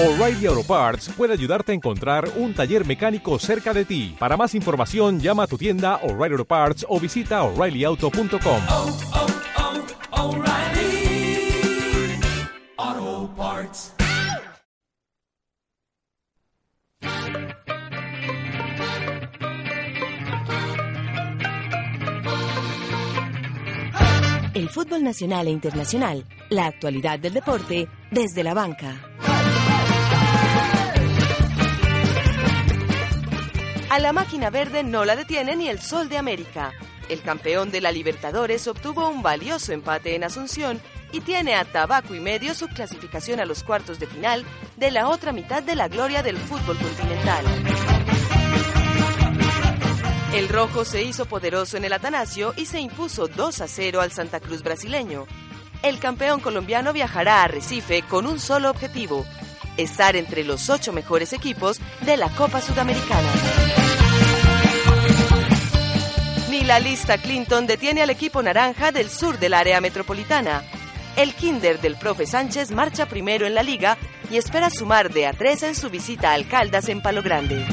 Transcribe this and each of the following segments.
O'Reilly Auto Parts puede ayudarte a encontrar un taller mecánico cerca de ti. Para más información, llama a tu tienda O'Reilly Auto Parts o visita oreillyauto.com. oh, oh, Parts. El fútbol nacional e internacional, la actualidad del deporte desde la banca. A la máquina verde no la detiene ni el Sol de América. El campeón de la Libertadores obtuvo un valioso empate en Asunción y tiene a tabaco y medio su clasificación a los cuartos de final de la otra mitad de la gloria del fútbol continental. El rojo se hizo poderoso en el Atanasio y se impuso 2 a 0 al Santa Cruz brasileño. El campeón colombiano viajará a Recife con un solo objetivo, estar entre los ocho mejores equipos de la Copa Sudamericana. Ni la lista Clinton detiene al equipo naranja del sur del área metropolitana. El Kinder del profe Sánchez marcha primero en la liga y espera sumar de a tres en su visita a Caldas en Palo Grande.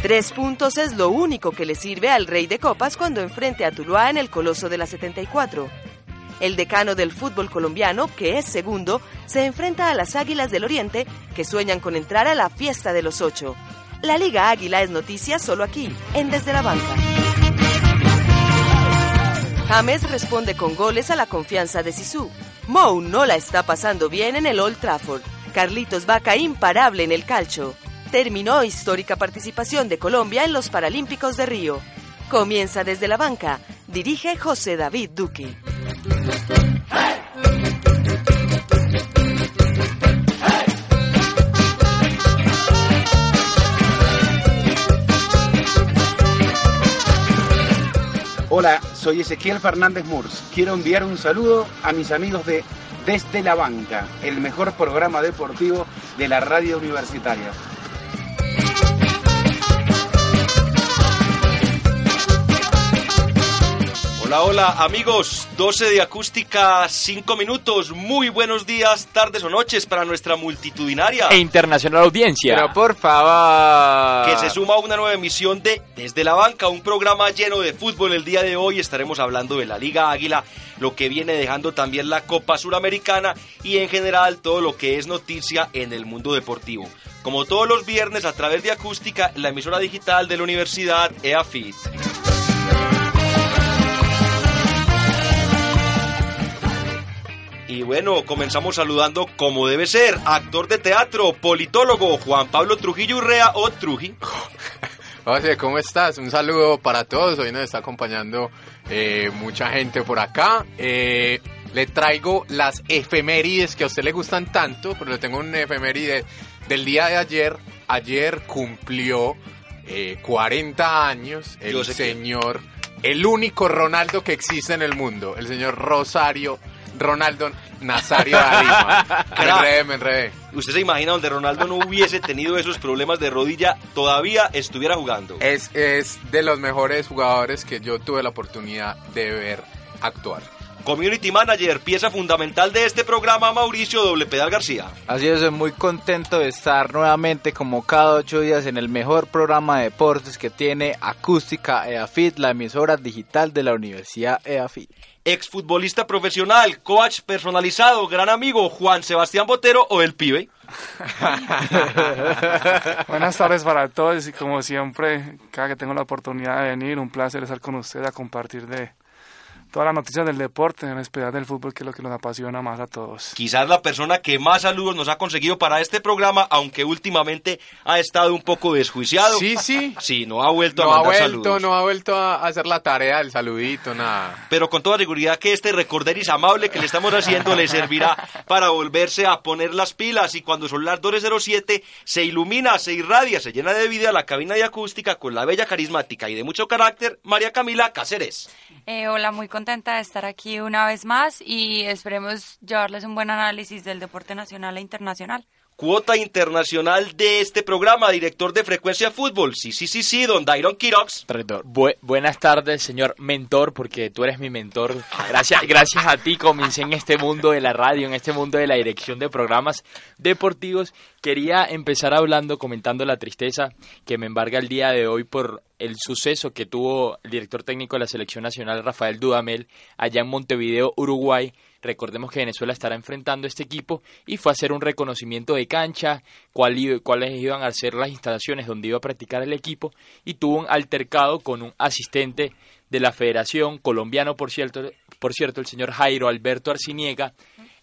Tres puntos es lo único que le sirve al Rey de Copas cuando enfrente a Tuluá en el Coloso de la 74. El decano del fútbol colombiano, que es segundo, se enfrenta a las Águilas del Oriente, que sueñan con entrar a la fiesta de los ocho. La Liga Águila es noticia solo aquí, en Desde la Banca. James responde con goles a la confianza de Sisu. Mou no la está pasando bien en el Old Trafford. Carlitos Vaca imparable en el calcho. Terminó histórica participación de Colombia en los Paralímpicos de Río. Comienza desde la banca. Dirige José David Duque. Soy Ezequiel Fernández Murs. Quiero enviar un saludo a mis amigos de Desde la Banca, el mejor programa deportivo de la radio universitaria. Hola, hola amigos, 12 de acústica, 5 minutos, muy buenos días, tardes o noches para nuestra multitudinaria e internacional audiencia. Pero por favor. que se suma a una nueva emisión de Desde la Banca, un programa lleno de fútbol. El día de hoy estaremos hablando de la Liga Águila, lo que viene dejando también la Copa Suramericana y en general todo lo que es noticia en el mundo deportivo. Como todos los viernes a través de acústica, la emisora digital de la Universidad EAFIT. Y bueno, comenzamos saludando como debe ser, actor de teatro, politólogo, Juan Pablo Trujillo Urrea o Truji. José, ¿cómo estás? Un saludo para todos. Hoy nos está acompañando eh, mucha gente por acá. Eh, le traigo las efemérides que a usted le gustan tanto, pero le tengo un efeméride del día de ayer. Ayer cumplió eh, 40 años el señor, el único Ronaldo que existe en el mundo, el señor Rosario, Ronaldo Nazario de Lima. Me enredé, me enredé. ¿Usted se imagina donde Ronaldo no hubiese tenido esos problemas de rodilla, todavía estuviera jugando? Es, es de los mejores jugadores que yo tuve la oportunidad de ver actuar. Community Manager, pieza fundamental de este programa, Mauricio Doble Pedal García. Así es, soy muy contento de estar nuevamente como cada ocho días en el mejor programa de deportes que tiene Acústica EAFIT, la emisora digital de la Universidad EAFIT. Exfutbolista profesional, coach personalizado, gran amigo, Juan Sebastián Botero o el pibe. Buenas tardes para todos y como siempre, cada que tengo la oportunidad de venir, un placer estar con ustedes a compartir de todas las noticias del deporte, en especial del fútbol, que es lo que nos apasiona más a todos. Quizás la persona que más saludos nos ha conseguido para este programa, aunque últimamente ha estado un poco desjuiciado. Sí, sí. Sí, no ha vuelto No a ha mandar vuelto, saludos. no ha vuelto a hacer la tarea del saludito, nada. Pero con toda seguridad que este recorderis amable que le estamos haciendo le servirá para volverse a poner las pilas y cuando son las 12.07 se ilumina, se irradia, se llena de vida la cabina de acústica con la bella carismática y de mucho carácter María Camila Cáceres. Eh, hola, muy contenta de estar aquí una vez más y esperemos llevarles un buen análisis del deporte nacional e internacional. Cuota internacional de este programa, director de Frecuencia Fútbol. Sí, sí, sí, sí, don Dairon Quirox. Buenas tardes, señor mentor, porque tú eres mi mentor. Gracias, gracias a ti comencé en este mundo de la radio, en este mundo de la dirección de programas deportivos. Quería empezar hablando, comentando la tristeza que me embarga el día de hoy por el suceso que tuvo el director técnico de la selección nacional, Rafael Dudamel, allá en Montevideo, Uruguay. Recordemos que Venezuela estará enfrentando este equipo y fue a hacer un reconocimiento de cancha, cuáles iban a ser las instalaciones donde iba a practicar el equipo y tuvo un altercado con un asistente de la Federación colombiano, por cierto, por cierto el señor Jairo Alberto Arciniega.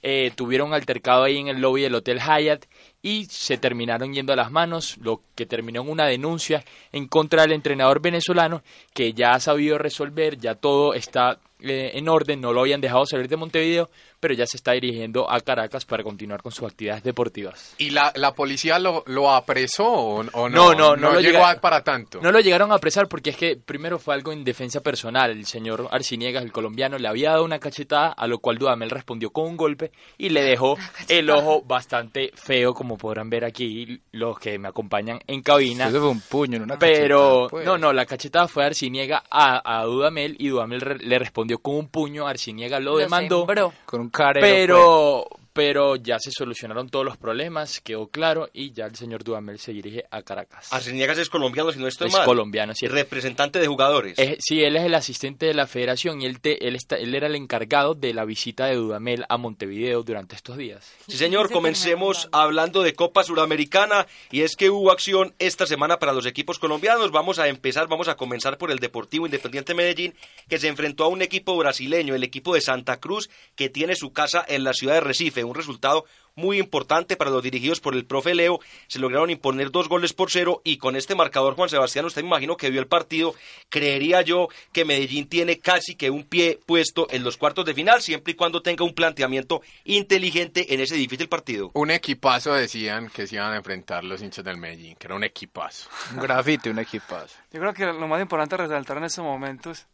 Eh, tuvieron altercado ahí en el lobby del Hotel Hyatt y se terminaron yendo a las manos, lo que terminó en una denuncia en contra del entrenador venezolano que ya ha sabido resolver, ya todo está eh, en orden, no lo habían dejado salir de Montevideo, pero ya se está dirigiendo a Caracas para continuar con sus actividades deportivas. ¿Y la, la policía lo, lo apresó o, o no? No, no, no lo llegó llega- a- para tanto. No lo llegaron a apresar porque es que primero fue algo en defensa personal. El señor Arciniegas, el colombiano, le había dado una cachetada, a lo cual Dudamel respondió con un golpe y le dejó el ojo bastante feo, como podrán ver aquí los que me acompañan en cabina. Eso fue un puño, no una Pero, cachetada, pues. no, no, la cachetada fue de Arciniega a, a Dudamel y Dudamel re- le respondió con un puño, Arciniega lo, Lo demandó. sembró. Con un carero. pues. Pero, ya se solucionaron todos los problemas, quedó claro y ya el señor Dudamel se dirige a Caracas. Arceniegas es colombiano, si no estoy Es mal. colombiano, sí. Representante de jugadores. Es- sí, él es el asistente de la federación y él, te- él, está, él era el encargado de la visita de Dudamel a Montevideo durante estos días. Sí, señor, comencemos hablando de Copa Suramericana y es que hubo acción esta semana para los equipos colombianos. Vamos a empezar, vamos a comenzar por el Deportivo Independiente Medellín, que se enfrentó a un equipo brasileño, el equipo de Santa Cruz, que tiene su casa en la ciudad de Recife. Un resultado muy importante para los dirigidos por el profe Leo. Se lograron imponer dos goles por cero y con este marcador, Juan Sebastián, usted me imagino que vio el partido. Creería yo que Medellín tiene casi que un pie puesto en los cuartos de final, siempre y cuando tenga un planteamiento inteligente en ese difícil partido. Un equipazo decían que se iban a enfrentar los hinchas del Medellín, que era un equipazo. Un grafite, un equipazo. Yo creo que lo más importante a resaltar en estos momentos,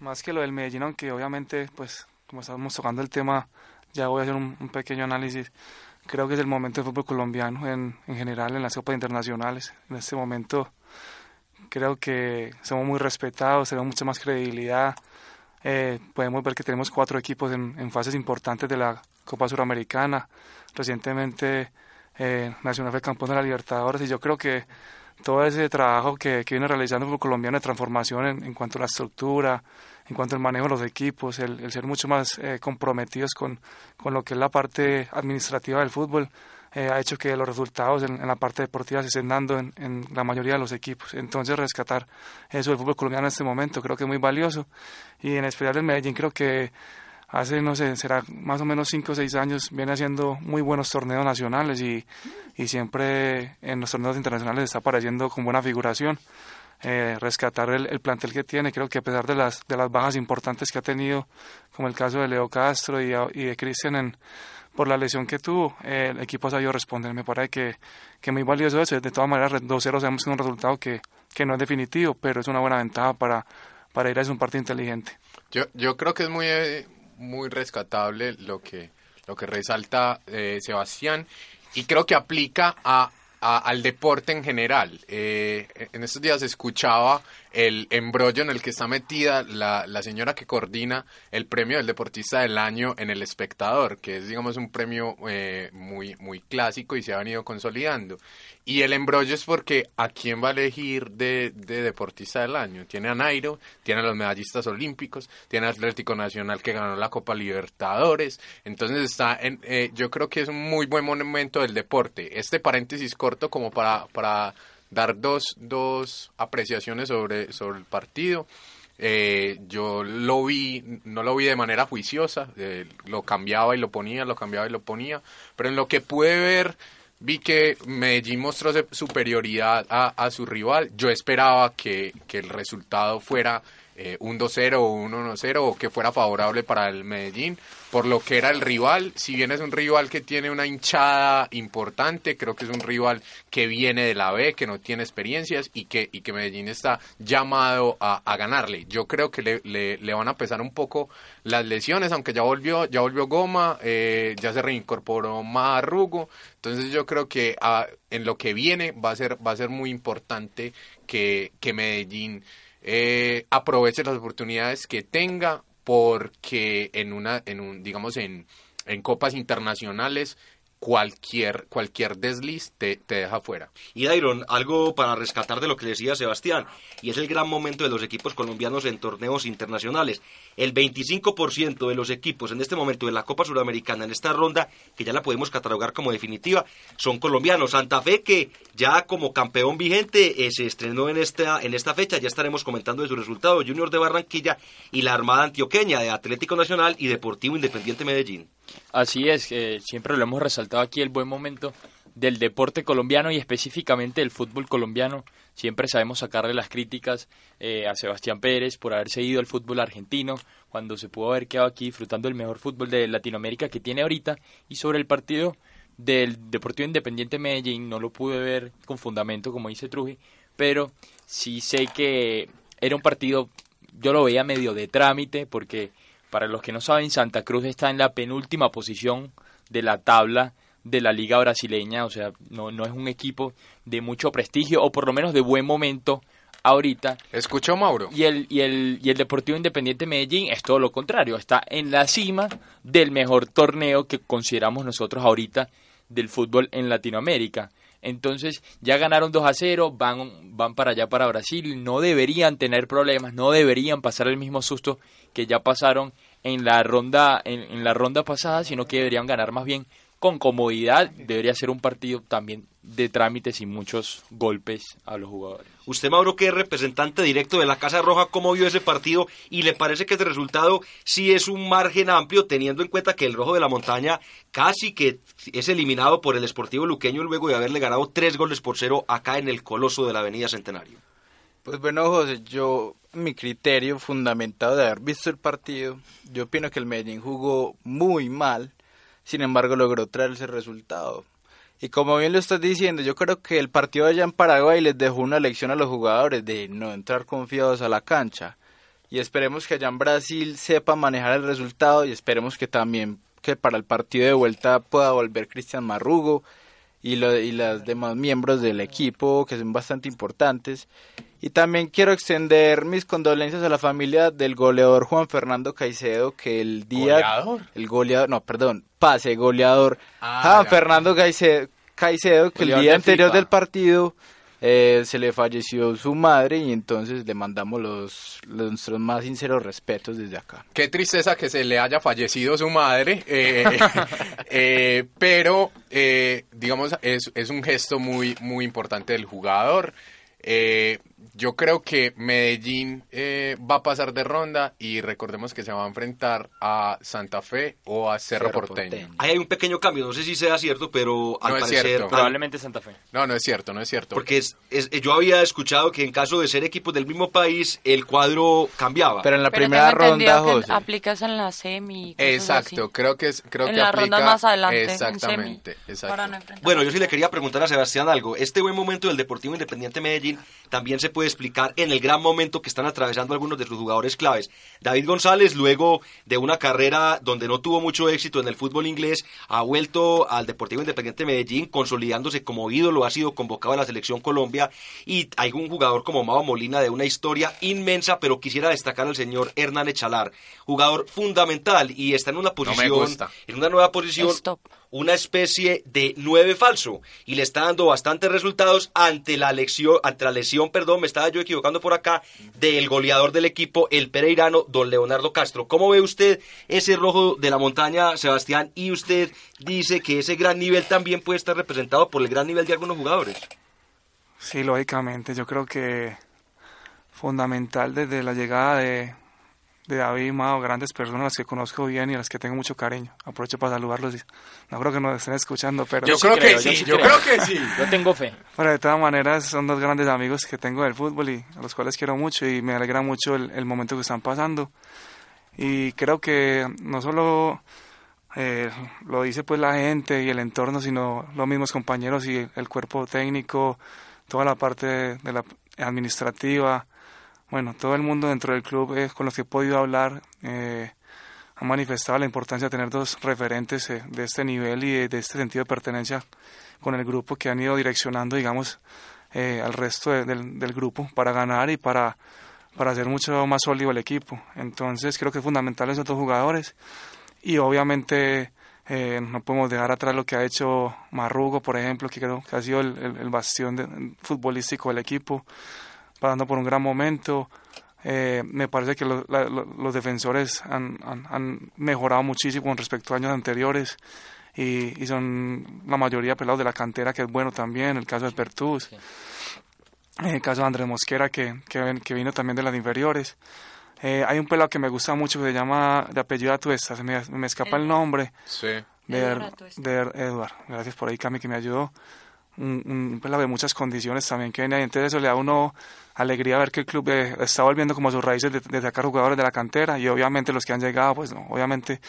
más que lo del Medellín, aunque obviamente, pues, como estamos tocando el tema, ya voy a hacer un, un pequeño análisis. Creo que es el momento del fútbol colombiano en, en general, en las copas internacionales. En este momento creo que somos muy respetados, tenemos mucha más credibilidad. Eh, podemos ver que tenemos cuatro equipos en, en fases importantes de la Copa Suramericana. Recientemente eh, Nacional fue campeón de la Libertadores y yo creo que todo ese trabajo que, que viene realizando el fútbol colombiano de transformación en, en cuanto a la estructura, en cuanto al manejo de los equipos, el, el ser mucho más eh, comprometidos con, con lo que es la parte administrativa del fútbol, eh, ha hecho que los resultados en, en la parte deportiva se estén dando en, en la mayoría de los equipos. Entonces, rescatar eso del fútbol colombiano en este momento creo que es muy valioso. Y en especial el Medellín, creo que hace, no sé, será más o menos 5 o 6 años, viene haciendo muy buenos torneos nacionales y, y siempre en los torneos internacionales está apareciendo con buena figuración. Eh, rescatar el, el plantel que tiene, creo que a pesar de las, de las bajas importantes que ha tenido, como el caso de Leo Castro y, de Cristian por la lesión que tuvo, eh, el equipo ha sabido responder. Me parece que, que muy valioso eso. De todas maneras, 2-0 sabemos que es un resultado que, que no es definitivo, pero es una buena ventaja para, para ir a un partido inteligente. Yo, yo creo que es muy, muy rescatable lo que, lo que resalta eh, Sebastián y creo que aplica a, a- al deporte en general. Eh, en estos días escuchaba el embrollo en el que está metida la, la señora que coordina el premio del deportista del año en El Espectador, que es, digamos, un premio eh, muy, muy clásico y se ha venido consolidando. Y el embrollo es porque ¿a quién va a elegir de, de deportista del año? Tiene a Nairo, tiene a los medallistas olímpicos, tiene a Atlético Nacional que ganó la Copa Libertadores. Entonces está en, eh, yo creo que es un muy buen momento del deporte. Este paréntesis corto como para, para dar dos, dos apreciaciones sobre, sobre el partido. Eh, yo lo vi, no lo vi de manera juiciosa, eh, lo cambiaba y lo ponía, lo cambiaba y lo ponía, pero en lo que pude ver vi que Medellín mostró superioridad a, a su rival. Yo esperaba que, que el resultado fuera eh, un 2-0 o un 1-0 o que fuera favorable para el Medellín por lo que era el rival. Si bien es un rival que tiene una hinchada importante, creo que es un rival que viene de la B, que no tiene experiencias y que, y que Medellín está llamado a, a ganarle. Yo creo que le, le, van a pesar un poco las lesiones, aunque ya volvió, ya volvió Goma, eh, ya se reincorporó Marrugo. Entonces yo creo que a, en lo que viene va a ser, va a ser muy importante que, que Medellín eh, aproveche las oportunidades que tenga porque en una, en un, digamos, en, en copas internacionales cualquier, cualquier desliz te, te, deja fuera. Y Dairon, algo para rescatar de lo que decía Sebastián, y es el gran momento de los equipos colombianos en torneos internacionales. El 25% de los equipos en este momento de la Copa Suramericana, en esta ronda, que ya la podemos catalogar como definitiva, son colombianos. Santa Fe, que ya como campeón vigente eh, se estrenó en esta, en esta fecha, ya estaremos comentando de su resultado, Junior de Barranquilla y la Armada Antioqueña de Atlético Nacional y Deportivo Independiente Medellín. Así es, que siempre lo hemos resaltado aquí el buen momento del deporte colombiano y específicamente del fútbol colombiano. Siempre sabemos sacarle las críticas eh, a Sebastián Pérez por haber seguido el fútbol argentino cuando se pudo haber quedado aquí disfrutando del mejor fútbol de Latinoamérica que tiene ahorita y sobre el partido del Deportivo Independiente Medellín no lo pude ver con fundamento como dice Truje, pero sí sé que era un partido, yo lo veía medio de trámite porque para los que no saben, Santa Cruz está en la penúltima posición de la tabla de la liga brasileña, o sea, no, no es un equipo de mucho prestigio o por lo menos de buen momento ahorita. ¿Escuchó Mauro? Y el, y el, y el Deportivo Independiente Medellín es todo lo contrario, está en la cima del mejor torneo que consideramos nosotros ahorita del fútbol en Latinoamérica. Entonces ya ganaron 2 a 0, van, van para allá, para Brasil, no deberían tener problemas, no deberían pasar el mismo susto que ya pasaron en la ronda, en, la ronda pasada, sino que deberían ganar más bien con comodidad. Debería ser un partido también de trámites y muchos golpes a los jugadores. Usted, Mauro, que es representante directo de la Casa Roja, ¿cómo vio ese partido? ¿Y le parece que ese resultado sí es un margen amplio, teniendo en cuenta que el Rojo de la Montaña casi que es eliminado por el Esportivo Luqueño luego de haberle ganado tres goles por cero acá en el Coloso de la Avenida Centenario? Pues bueno, José, yo, mi criterio fundamentado de haber visto el partido, yo opino que el Medellín jugó muy mal, sin embargo logró traer ese resultado. Y como bien lo estás diciendo, yo creo que el partido allá en Paraguay les dejó una lección a los jugadores de no entrar confiados a la cancha. Y esperemos que allá en Brasil sepa manejar el resultado y esperemos que también que para el partido de vuelta pueda volver Cristian Marrugo y, lo, y los demás miembros del equipo que son bastante importantes. Y también quiero extender mis condolencias a la familia del goleador Juan Fernando Caicedo, que el día... ¿Goleador? El goleador, no, perdón, pase, goleador. Ah, Juan ya. Fernando Caicedo, Caicedo que Goleador el día anterior FIFA. del partido eh, se le falleció su madre y entonces le mandamos los, los- nuestros más sinceros respetos desde acá. Qué tristeza que se le haya fallecido su madre, eh, eh, pero eh, digamos es, es un gesto muy muy importante del jugador. Yo creo que Medellín eh, va a pasar de ronda y recordemos que se va a enfrentar a Santa Fe o a Cerro, Cerro Porteño. Porteño. Ahí hay un pequeño cambio, no sé si sea cierto, pero al No parecer... cierto. Probablemente Santa Fe. No, no es cierto, no es cierto. Porque es- es- yo había escuchado que en caso de ser equipos del mismo país, el cuadro cambiaba. Pero en la Pero primera ronda, José. aplicas en la semi. Exacto, así. creo que es creo En que aplica rondas más adelante, en exactamente, semi, exacto. para no enfrentar. Bueno, yo sí le quería preguntar a Sebastián algo. Este buen momento del Deportivo Independiente Medellín también se puede explicar en el gran momento que están atravesando algunos de sus jugadores claves. David González, luego de una carrera donde no tuvo mucho éxito en el fútbol inglés, ha vuelto al Deportivo Independiente Medellín, consolidándose como ídolo, ha sido convocado a la selección Colombia y hay un jugador como Mao Molina de una historia inmensa, pero quisiera destacar al señor Hernán Echalar, jugador fundamental y está en una posición, en una nueva posición Stop. Una especie de nueve falso y le está dando bastantes resultados ante la lesión, ante la lesión, perdón, me estaba yo equivocando por acá, del goleador del equipo, el pereirano, don Leonardo Castro. ¿Cómo ve usted ese rojo de la montaña, Sebastián? Y usted dice que ese gran nivel también puede estar representado por el gran nivel de algunos jugadores. Sí, lógicamente, yo creo que fundamental desde la llegada de, de David Mao, grandes personas a las que conozco bien y a las que tengo mucho cariño. Aprovecho para saludarlos. y No creo que nos estén escuchando, pero... Yo, creo, que sí, yo, creo que sí. Yo tengo fe. Pero de todas maneras son dos grandes amigos que tengo del fútbol y a los cuales quiero mucho y me alegra mucho el, el momento que están pasando. Y creo que no solo eh, lo dice pues la gente y el entorno, sino los mismos compañeros y el cuerpo técnico, toda la parte de la administrativa, bueno, todo el mundo dentro del club con los que he podido hablar eh, ha manifestado la importancia de tener dos referentes eh, de este nivel y de, este sentido de pertenencia con el grupo que han ido direccionando, digamos, eh, al resto de, del, grupo para ganar y para, para hacer mucho más sólido el equipo. Entonces creo que es fundamental esos dos jugadores y obviamente eh, no podemos dejar atrás lo que ha hecho Marrugo, por ejemplo, que creo que ha sido el bastión de, futbolístico del equipo pasando por un gran momento. Eh, me parece que lo, la, lo, los defensores han, han, han, mejorado muchísimo con respecto a años anteriores y, y, son la mayoría pelados de la cantera, que es bueno también. El caso de Pertús, sí. el caso de Andrés Mosquera, que, que, que vino también de las inferiores. Eh, hay un pelado que me gusta mucho que se llama de apellido Atuesta, se me, me escapa el, el nombre. Sí. De, de Eduard. Gracias por ahí, Cami, que me ayudó. Un, un pelado de muchas condiciones también que viene ahí. Entonces eso le da a uno alegría ver que el club eh, está volviendo como a sus raíces de, de, sacar jugadores de la cantera y obviamente los que han llegado, pues no, obviamente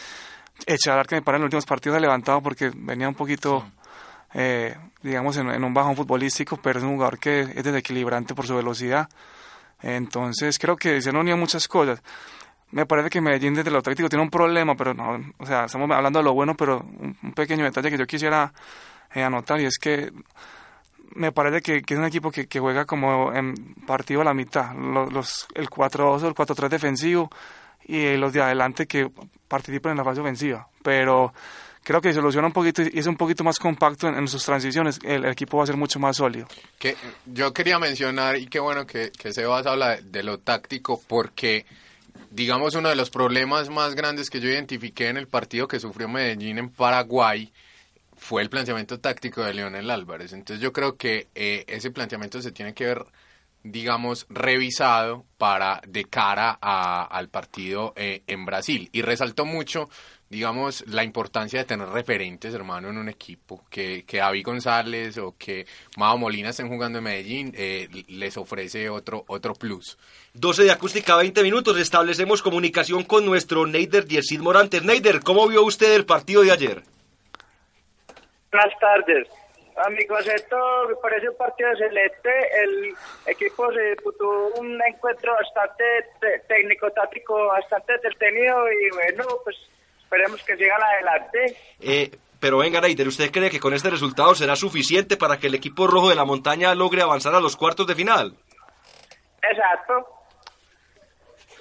Echalar que me parece en los últimos partidos ha levantado porque venía un poquito, sí. eh, digamos, en, en, un bajón futbolístico, pero es un jugador que es desequilibrante por su velocidad. Entonces creo que se han unido muchas cosas. Me parece que Medellín desde lo táctico tiene un problema, pero no, o sea, estamos hablando de lo bueno, pero un, un pequeño detalle que yo quisiera eh, anotar y es que me parece que, que es un equipo que, que, juega como en partido a la mitad, los, los el 4-2 o el 4-3 defensivo y los de adelante que participan en la fase ofensiva, pero creo que soluciona un poquito y es un poquito más compacto en, sus transiciones, el, el, equipo va a ser mucho más sólido. Que yo quería mencionar, y qué bueno que, que Sebas habla de, de lo táctico, porque digamos uno de los problemas más grandes que yo identifiqué en el partido que sufrió Medellín en Paraguay, fue el planteamiento táctico de Leonel Álvarez. Entonces yo creo que eh, ese planteamiento se tiene que ver, digamos, revisado para de cara a, al partido eh, en Brasil. Y resaltó mucho, digamos, la importancia de tener referentes, hermano, en un equipo. Que, que David González o que Mao Molina estén jugando en Medellín eh, les ofrece otro, otro plus. 12 de acústica, 20 minutos. Establecemos comunicación con nuestro Neider Yersid Morantes. Neider, ¿cómo vio usted el partido de ayer? Buenas tardes. Amigos, esto me parece un partido excelente. El equipo se disputó un encuentro bastante técnico-táctico, bastante entretenido y bueno, pues esperemos que sigan adelante. Eh, pero venga, Neider, ¿usted cree que con este resultado será suficiente para que el equipo rojo de la montaña logre avanzar a los cuartos de final? Exacto.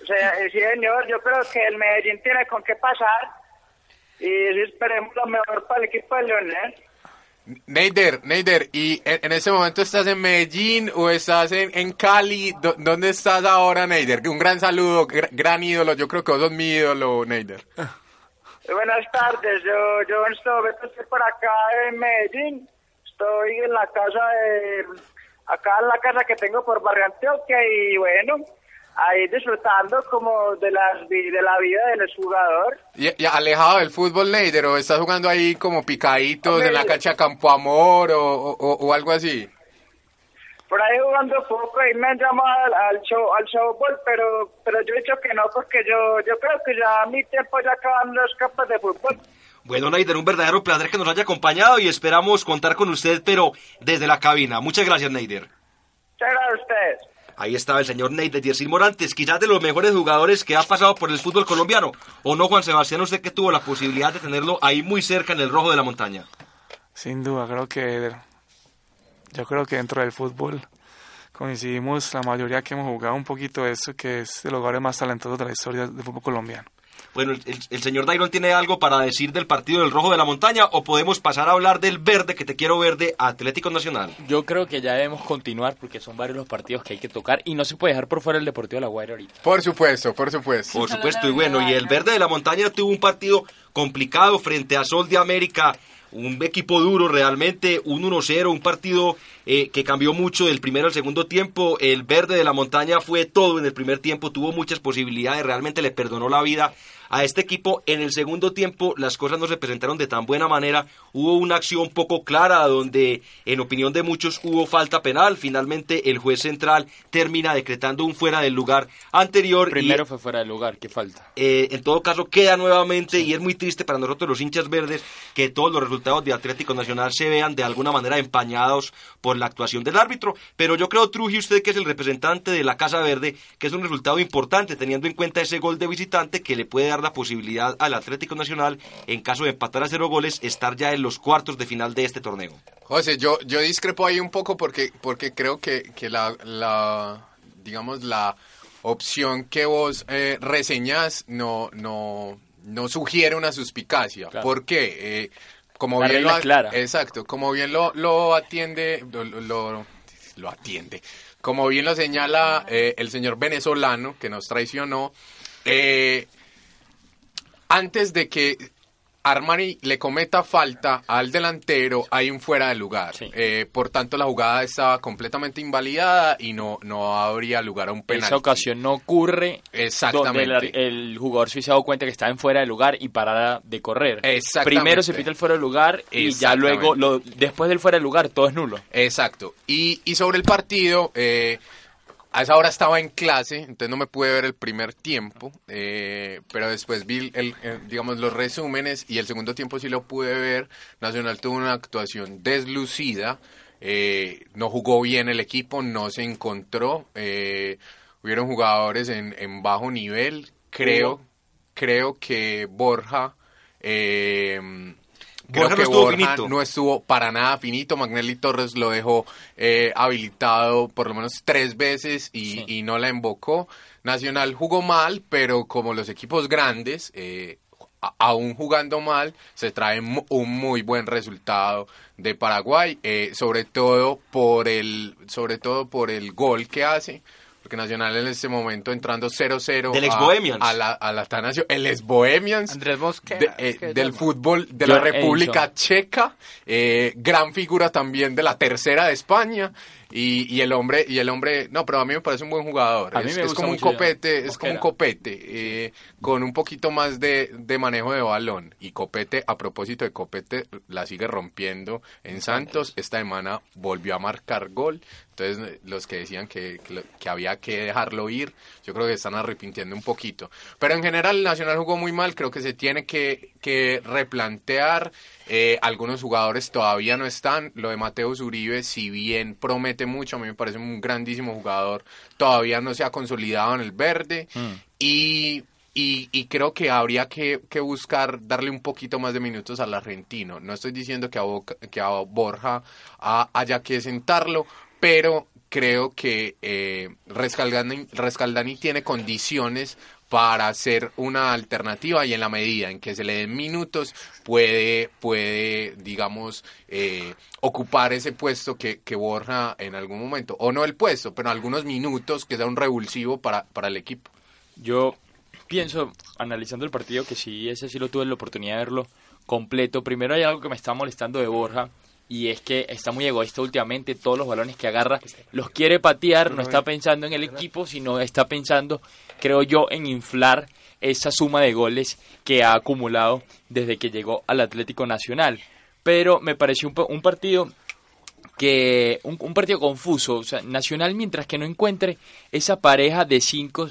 O sea, sí, señor, yo creo que el Medellín tiene con qué pasar y esperemos lo mejor para el equipo de Leonel. Neider, Neider, ¿y en, en, ese momento estás en Medellín o estás en, Cali? ¿Dónde estás ahora, Neider? Un gran saludo, gr gran ídolo, yo creo que vos sos mi ídolo, Neider. Buenas tardes, yo, yo estoy, estoy por acá en Medellín, estoy en la casa de, acá en la casa que tengo por Barrio Antioquia y bueno, ahí disfrutando como de las de la vida del jugador. ¿Y, y alejado del fútbol, Neider, o estás jugando ahí como picaditos en la cancha Campo Amor o, o, o, algo así? Por ahí jugando poco y me han llamado al, al show al showball, pero pero yo he dicho que no porque yo yo creo que ya a mi tiempo ya acaban los campos de fútbol. Bueno, Neider, un verdadero placer que nos haya acompañado y esperamos contar con usted, pero desde la cabina. Muchas gracias, Neider. Muchas gracias a ustedes. Ahí estaba el señor Ney de Yersil Morantes, quizás de los mejores jugadores que ha pasado por el fútbol colombiano. ¿O no, Juan Sebastián, usted que tuvo la posibilidad de tenerlo ahí muy cerca en el rojo de la montaña? Sin duda, creo que yo creo que dentro del fútbol coincidimos la mayoría que hemos jugado un poquito de eso, que es de los más talentosos de la historia del fútbol colombiano. Bueno, el, el, señor Dairon tiene algo para decir del partido del Rojo de la Montaña o podemos pasar a hablar del verde que te quiero ver de Atlético Nacional. Yo creo que ya debemos continuar porque son varios los partidos que hay que tocar y no se puede dejar por fuera el Deportivo de La Guaira ahorita. Por supuesto, por supuesto. Por supuesto, y bueno, y el verde de la montaña tuvo un partido complicado frente a Sol de América un equipo duro realmente, un 1-0, un partido eh, que cambió mucho del primero al segundo tiempo. El verde de la montaña fue todo en el primer tiempo, tuvo muchas posibilidades, realmente le perdonó la vida a este equipo. En el segundo tiempo las cosas no se presentaron de tan buena manera. Hubo una acción poco clara donde, en opinión de muchos, hubo falta penal. Finalmente el juez central termina decretando un fuera del lugar anterior. Primero fue fuera del lugar, ¿qué falta? Eh, en todo caso queda nuevamente y es muy triste para nosotros los hinchas verdes que todos los resultados de Atlético Nacional se vean de alguna manera empañados por la actuación del árbitro. Pero yo creo, Trujillo, usted que es el representante de la Casa Verde, que es un resultado importante teniendo en cuenta ese gol de visitante que le puede dar la posibilidad al Atlético Nacional, en caso de empatar a cero goles, estar ya en los cuartos de final de este torneo. José, yo, yo discrepo ahí un poco porque, porque creo que, que la, la, digamos, la opción que vos eh, reseñás no, no, no sugiere una suspicacia. ¿Por qué? Eh, como La bien lo, clara. Exacto, como bien lo, lo atiende, lo, lo- lo atiende, como bien lo señala eh, el señor venezolano que nos traicionó, eh, antes de que Armani le cometa falta al delantero, hay un fuera de lugar. Eh, por tanto, la jugada estaba completamente invalidada y no, no habría lugar a un penal. Esa ocasión no ocurre Exactamente. donde el, el jugador se ha dado cuenta que está en fuera de lugar y para de correr. Exactamente. Primero se pita el fuera de lugar y ya luego, lo, después del fuera de lugar, todo es nulo. Exacto. Y, y sobre el partido, eh, a esa hora estaba en clase, entonces no me pude ver el primer tiempo, eh, pero después vi, el, eh, digamos, los resúmenes y el segundo tiempo sí lo pude ver. Nacional tuvo una actuación deslucida, eh, no jugó bien el equipo, no se encontró, eh, hubieron jugadores en, en bajo nivel, creo, creo que Borja... eh, Creo Borja no que estuvo Borja finito. no estuvo para nada finito. Magnelli Torres lo dejó eh, habilitado por lo menos tres veces y, y no la invocó. Nacional jugó mal, pero como los equipos grandes, eh, aún jugando mal, se trae un muy buen resultado de Paraguay, eh, sobre todo por el, sobre todo por el gol que hace. Porque Nacional en este momento entrando 0-0 Del ex a- Bohemians. a la, a la el ex Bohemians Andrés Mosquera, de- eh, del llama. fútbol de John la República Edison. Checa, eh, gran figura también de la tercera de España y, y el hombre y el hombre no, pero a mí me parece un buen jugador. A mí es es como un copete, es como un copete eh, con un poquito más de, de manejo de balón y copete a propósito de copete la sigue rompiendo en Santos. Esta semana volvió a marcar gol. Entonces, los que decían que, que había que dejarlo ir, yo creo que están arrepintiendo un poquito. Pero en general, el Nacional jugó muy mal. Creo que se tiene que, que replantear. Eh, algunos jugadores todavía no están. Lo de Mateo Uribe, si bien promete mucho, a mí me parece un grandísimo jugador, todavía no se ha consolidado en el verde. Y, y, y creo que habría que, que buscar darle un poquito más de minutos al argentino. No estoy diciendo que a, Boca- que a Borja haya que sentarlo, pero creo que eh, Rescaldani, Rescaldani tiene condiciones para ser una alternativa y en la medida en que se le den minutos puede, puede digamos, eh, ocupar ese puesto que, que Borja en algún momento, o no el puesto, pero algunos minutos que sea un revulsivo para, para el equipo. Yo pienso, analizando el partido, que sí, ese sí lo tuve la oportunidad de verlo completo. Primero hay algo que me está molestando de Borja, y es que está muy egoísta últimamente. Todos los balones que agarra los quiere patear, no está pensando en el equipo, sino está pensando, creo yo, en inflar esa suma de goles que ha acumulado desde que llegó al Atlético Nacional. Pero me pareció un, un partido que un, un partido confuso, o sea, Nacional mientras que no encuentre esa pareja de cinco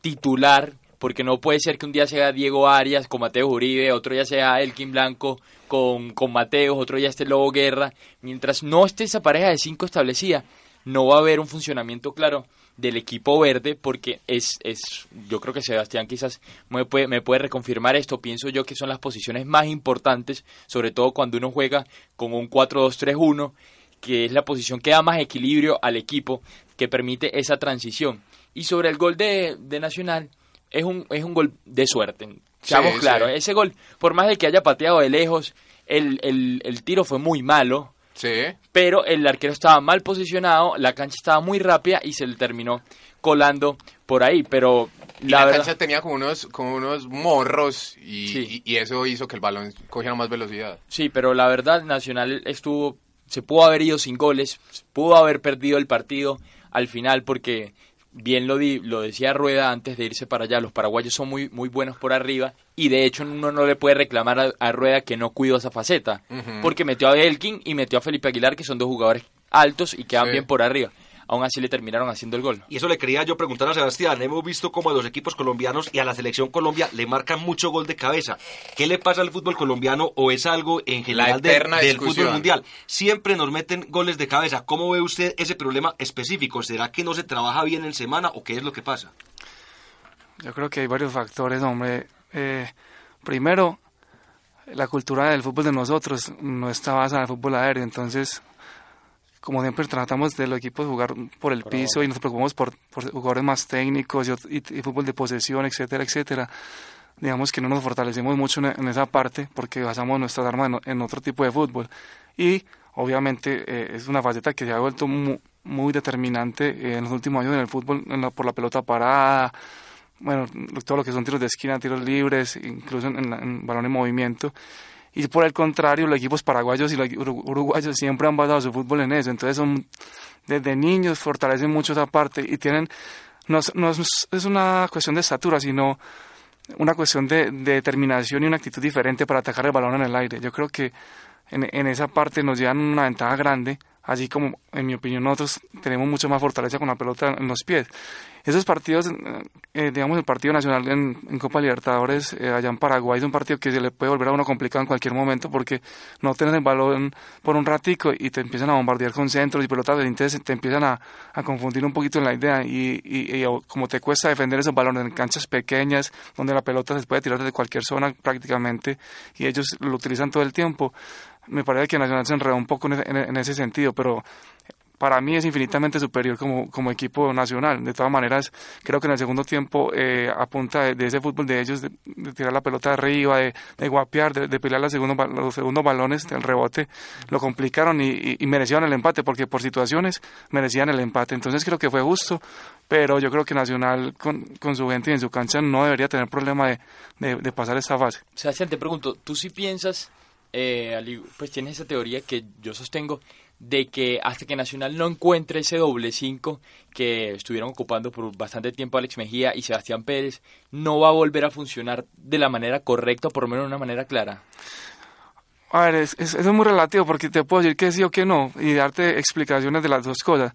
titular, porque no puede ser que un día sea Diego Arias con Mateo Uribe, otro día sea Elkin Blanco con, con Mateos, otro día esté Lobo Guerra. Mientras no esté esa pareja de cinco establecida, no va a haber un funcionamiento claro del equipo verde porque es, es yo creo que Sebastián quizás me puede, me puede reconfirmar esto, pienso yo que son las posiciones más importantes, sobre todo cuando uno juega con un 4-2-3-1, que es la posición que da más equilibrio al equipo, que permite esa transición. Y sobre el gol de, de Nacional, es un, es un gol de suerte. Seamos Sí, claros, sí. ese gol, por más de que haya pateado de lejos, el, el, el tiro fue muy malo, Sí. pero el arquero estaba mal posicionado, la cancha estaba muy rápida y se le terminó colando por ahí. Pero Y la, cancha tenía como unos, como unos morros y, y, eso hizo que el balón cogiera más velocidad. Sí, pero la verdad, Nacional estuvo, se pudo haber ido sin goles, pudo haber perdido el partido al final porque bien lo, di, lo decía Rueda antes de irse para allá, los paraguayos son muy, muy buenos por arriba y de hecho uno no le puede reclamar a, Rueda que no cuidó esa faceta, porque metió a Elkin y metió a Felipe Aguilar, que son dos jugadores altos y quedan bien por arriba aún así le terminaron haciendo el gol. Y eso le quería yo preguntar a Sebastián. Hemos visto cómo a los equipos colombianos y a la selección Colombia le marcan mucho gol de cabeza. ¿Qué le pasa al fútbol colombiano o es algo en general del fútbol mundial? Siempre nos meten goles de cabeza. ¿Cómo ve usted ese problema específico? ¿Será que no se trabaja bien en semana o qué es lo que pasa? Yo creo que hay varios factores, hombre. Eh, primero, la cultura del fútbol de nosotros no está basada en el fútbol aéreo, entonces como siempre tratamos de los equipos jugar por el piso y nos preocupamos por, jugadores más técnicos y, fútbol de posesión, etcétera, etcétera. Digamos que no nos fortalecemos mucho en, esa parte porque basamos nuestras armas en, otro tipo de fútbol. Y obviamente eh, es una faceta que se ha vuelto muy, determinante eh, en los últimos años en el fútbol por la pelota parada, bueno, todo lo que son tiros de esquina, tiros libres, incluso en, en balón en movimiento y por el contrario, los equipos paraguayos y los uruguayos siempre han basado su fútbol en eso. Entonces, son, desde niños fortalecen mucho esa parte y tienen, no, no es una cuestión de estatura, sino una cuestión de, determinación y una actitud diferente para atacar el balón en el aire. Yo creo que en, en esa parte nos llevan una ventaja grande así como en mi opinión nosotros tenemos mucho más fortaleza con la pelota en los pies. Esos partidos, eh, digamos el partido nacional en, Copa Libertadores eh, allá en Paraguay es un partido que se le puede volver a uno complicado en cualquier momento porque no tienes el balón por un ratico y te empiezan a bombardear con centros y pelotas entonces te empiezan a, confundir un poquito en la idea y, y, como te cuesta defender esos balones en canchas pequeñas donde la pelota se puede tirar desde cualquier zona prácticamente y ellos lo utilizan todo el tiempo me parece que Nacional se enredó un poco en, ese sentido, pero para mí es infinitamente superior como, como equipo nacional. De todas maneras, creo que en el segundo tiempo, eh, a punta de, ese fútbol de ellos, de, tirar la pelota de arriba, de, de guapear, de, pelear los segundos, los segundos balones del rebote, lo complicaron y, merecían el empate, porque por situaciones merecían el empate. Entonces creo que fue justo, pero yo creo que Nacional con, con su gente y en su cancha no debería tener problema de, pasar esta fase. Sebastián, te pregunto, ¿tú sí piensas eh, pues tienes esa teoría que yo sostengo de que hasta que Nacional no encuentre ese doble 5 que estuvieron ocupando por bastante tiempo Alex Mejía y Sebastián Pérez, no va a volver a funcionar de la manera correcta, por lo menos de una manera clara. A ver, es, es, muy relativo porque te puedo decir que sí o que no y darte explicaciones de las dos cosas,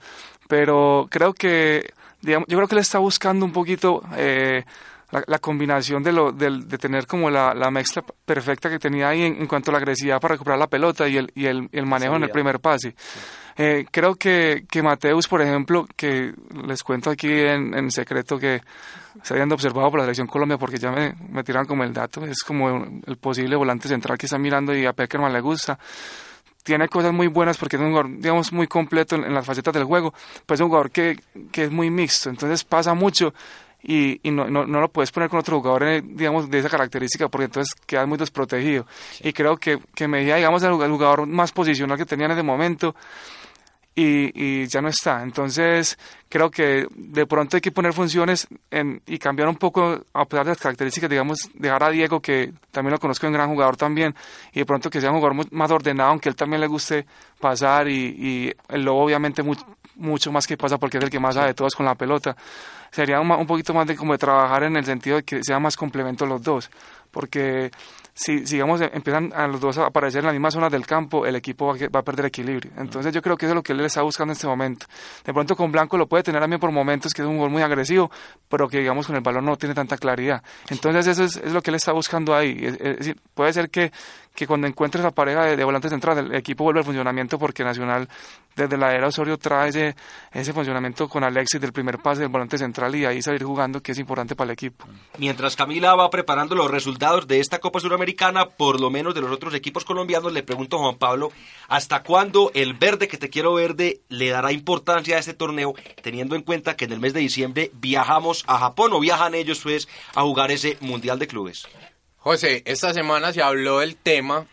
pero creo que, digamos, yo creo que él está buscando un poquito... Eh, la, combinación de, lo, de, de tener como la, la, mezcla perfecta que tenía ahí en, cuanto a la agresividad para recuperar la pelota y el, y el, el manejo en el primer pase. Eh, creo que, que Mateus, por ejemplo, que les cuento aquí en, en secreto que se habían observado por la selección Colombia porque ya me, me tiran como el dato, es como el posible volante central que está mirando y a Peckerman le gusta. Tiene cosas muy buenas porque es un jugador, digamos, muy completo en, en, las facetas del juego, pues es un jugador que, que es muy mixto, entonces pasa mucho y, y no, no, no, lo puedes poner con otro jugador, eh, digamos, de esa característica, porque entonces quedas muy desprotegido. Y creo que, que Mejía, digamos, el jugador más posicional que tenía en ese momento, y, y, ya no está. Entonces, creo que de pronto hay que poner funciones en, y cambiar un poco, a pesar de las características, digamos, dejar a Diego, que también lo conozco, un gran jugador también, y de pronto que sea un jugador más ordenado, aunque él también le guste pasar, y, y el Lobo obviamente mucho más que pasa porque es el que más sabe de todos con la pelota. Sería un, un poquito más de como de trabajar en el sentido de que sea más complemento los dos, porque si, digamos, empiezan a los dos a aparecer en la misma zona del campo, el equipo va, a perder equilibrio. Entonces yo creo que eso es lo que él está buscando en este momento. De pronto con Blanco lo puede tener también por momentos, que es un gol muy agresivo, pero que digamos con el balón no tiene tanta claridad. Entonces eso es, es lo que él está buscando ahí. Es, puede ser que, que cuando encuentres la pareja de, volante central, el equipo vuelve al funcionamiento porque Nacional desde la era Osorio trae ese, ese funcionamiento con Alexis del primer pase del volante central y ahí salir jugando que es importante para el equipo. Mientras Camila va preparando los resultados de esta Copa Suramericana, por lo menos de los otros equipos colombianos, le pregunto a Juan Pablo, ¿hasta cuándo el verde que te quiero verde le dará importancia a este torneo, teniendo en cuenta que en el mes de diciembre viajamos a Japón o viajan ellos pues a jugar ese Mundial de Clubes? José, esta semana se habló del tema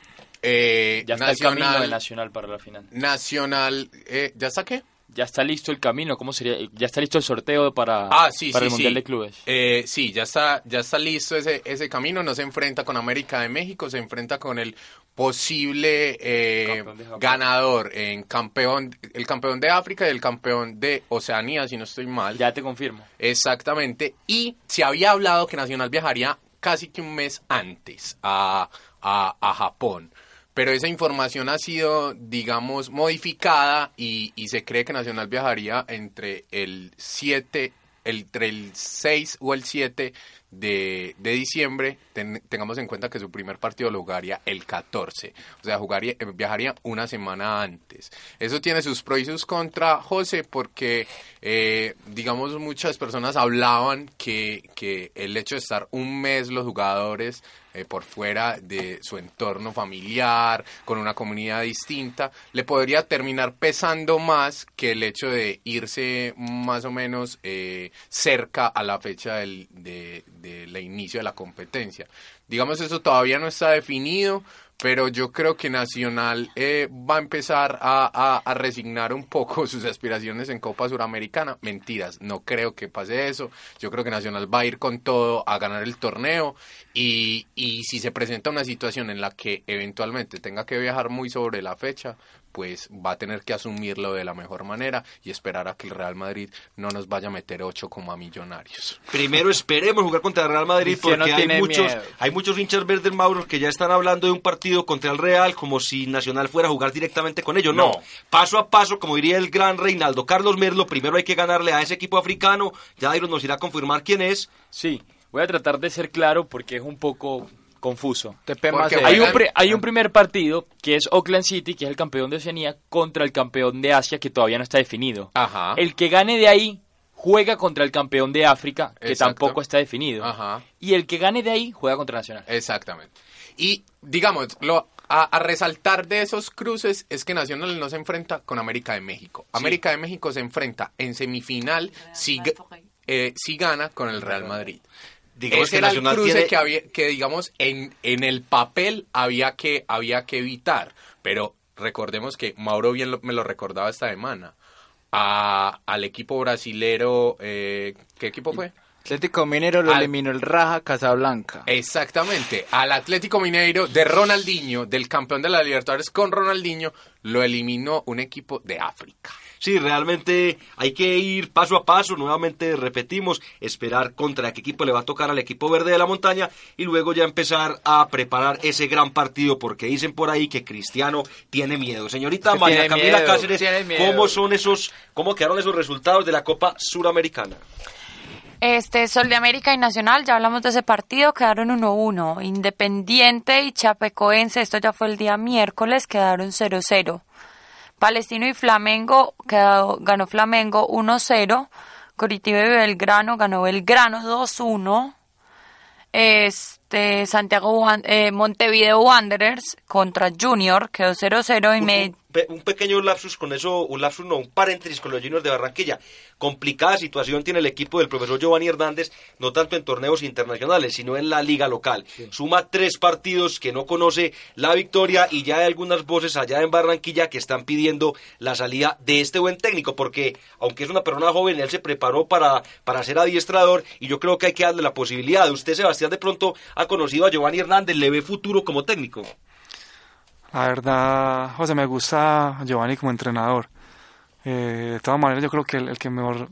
eh, ya está nacional, el camino de Nacional para la final. Nacional, eh, ¿ya está qué? ya está listo el camino, ¿cómo sería? Ya está listo el sorteo para, Ah, sí, para sí, el Mundial sí. de Clubes. Eh, sí, ya está, ya está listo ese, ese camino. No se enfrenta con América de México, se enfrenta con el posible eh, ganador en campeón, el campeón de África y el campeón de Oceanía, si no estoy mal. Ya te confirmo. Exactamente. Y se había hablado que Nacional viajaría casi que un mes antes a, a, Japón. Pero esa información ha sido, digamos, modificada y, y se cree que Nacional viajaría entre el 7, entre el 6 o el 7 de, de diciembre. Ten- tengamos en cuenta que su primer partido lo jugaría el 14. O sea, jugaría, eh, viajaría una semana antes. Eso tiene sus pros y sus contras, José, porque, eh, digamos, muchas personas hablaban que, que el hecho de estar un mes los jugadores eh, por fuera de su entorno familiar, con una comunidad distinta, le podría terminar pesando más que el hecho de irse más o menos eh, cerca a la fecha del de, del inicio de la competencia. Digamos, eso todavía no está definido, pero yo creo que Nacional eh, va a empezar a, resignar un poco sus aspiraciones en Copa Suramericana. Mentiras, no creo que pase eso. Yo creo que Nacional va a ir con todo a ganar el torneo y, y si se presenta una situación en la que eventualmente tenga que viajar muy sobre la fecha, pues va a tener que asumirlo de la mejor manera y esperar a que el Real Madrid no nos vaya a meter ocho como a millonarios. Primero esperemos jugar contra el Real Madrid porque hay muchos, miedo. hay muchos hinchas verdes Mauro que ya están hablando de un partido contra el Real como si Nacional fuera a jugar directamente con ellos. No, No. paso a paso, como diría el gran Reinaldo Carlos Merlo, primero hay que ganarle a ese equipo africano. Ya Dairon nos irá a confirmar quién es. Sí, voy a tratar de ser claro porque es un poco confuso. Porque Hay un, pri- hay un primer partido que es Oakland City, que es el campeón de Oceanía, contra el campeón de Asia, que todavía no está definido. Ajá. El que gane de ahí juega contra el campeón de África, que Exacto. tampoco está definido. Ajá. Y el que gane de ahí juega contra Nacional. Exactamente. Y digamos, lo, a, a resaltar de esos cruces es que Nacional no se enfrenta con América de México. América de México se enfrenta en semifinal si, eh, si gana con el Real Madrid. Digamos Ese que era el cruce tiene- que, había, que digamos, en, en el papel había que, había que evitar. Pero recordemos que Mauro bien lo- me lo recordaba esta semana. A, al equipo brasilero, eh, ¿qué equipo fue? Atlético Minero lo Al- eliminó el Raja Casablanca. Exactamente, al Atlético Mineiro de Ronaldinho, del campeón de la Libertadores con Ronaldinho, lo eliminó un equipo de África. Sí, realmente hay que ir paso a paso, nuevamente repetimos, esperar contra qué equipo le va a tocar al equipo verde de la montaña y luego ya empezar a preparar ese gran partido porque dicen por ahí que Cristiano tiene miedo. Señorita Que María Camila miedo, Cáceres. ¿cómo son esos, cómo quedaron esos resultados de la Copa Suramericana? Este, Sol de América y Nacional, ya hablamos de ese partido, quedaron 1-1. Independiente y Chapecoense, esto ya fue el día miércoles, quedaron 0-0. Palestino y Flamengo, quedó- ganó Flamengo 1-0. Coritiba y Belgrano, ganó Belgrano 2-1. Este, Santiago, eh, Montevideo Wanderers contra Junior, quedó 0-0 y me... un pe- un pequeño lapsus con eso, un lapsus no, un paréntesis con los Juniors de Barranquilla. Complicada situación tiene el equipo del profesor Giovanni Hernández, no tanto en torneos internacionales, sino en la liga local. Suma tres partidos que no conoce la victoria y ya hay algunas voces allá en Barranquilla que están pidiendo la salida de este buen técnico, porque aunque es una persona joven, él se preparó para, para ser adiestrador y yo creo que hay que darle la posibilidad. Usted, Sebastián, de pronto ha conocido a Giovanni Hernández, le ve futuro como técnico. La verdad, José, me gusta Giovanni como entrenador. Eh, de todas maneras, yo creo que el, el que mejor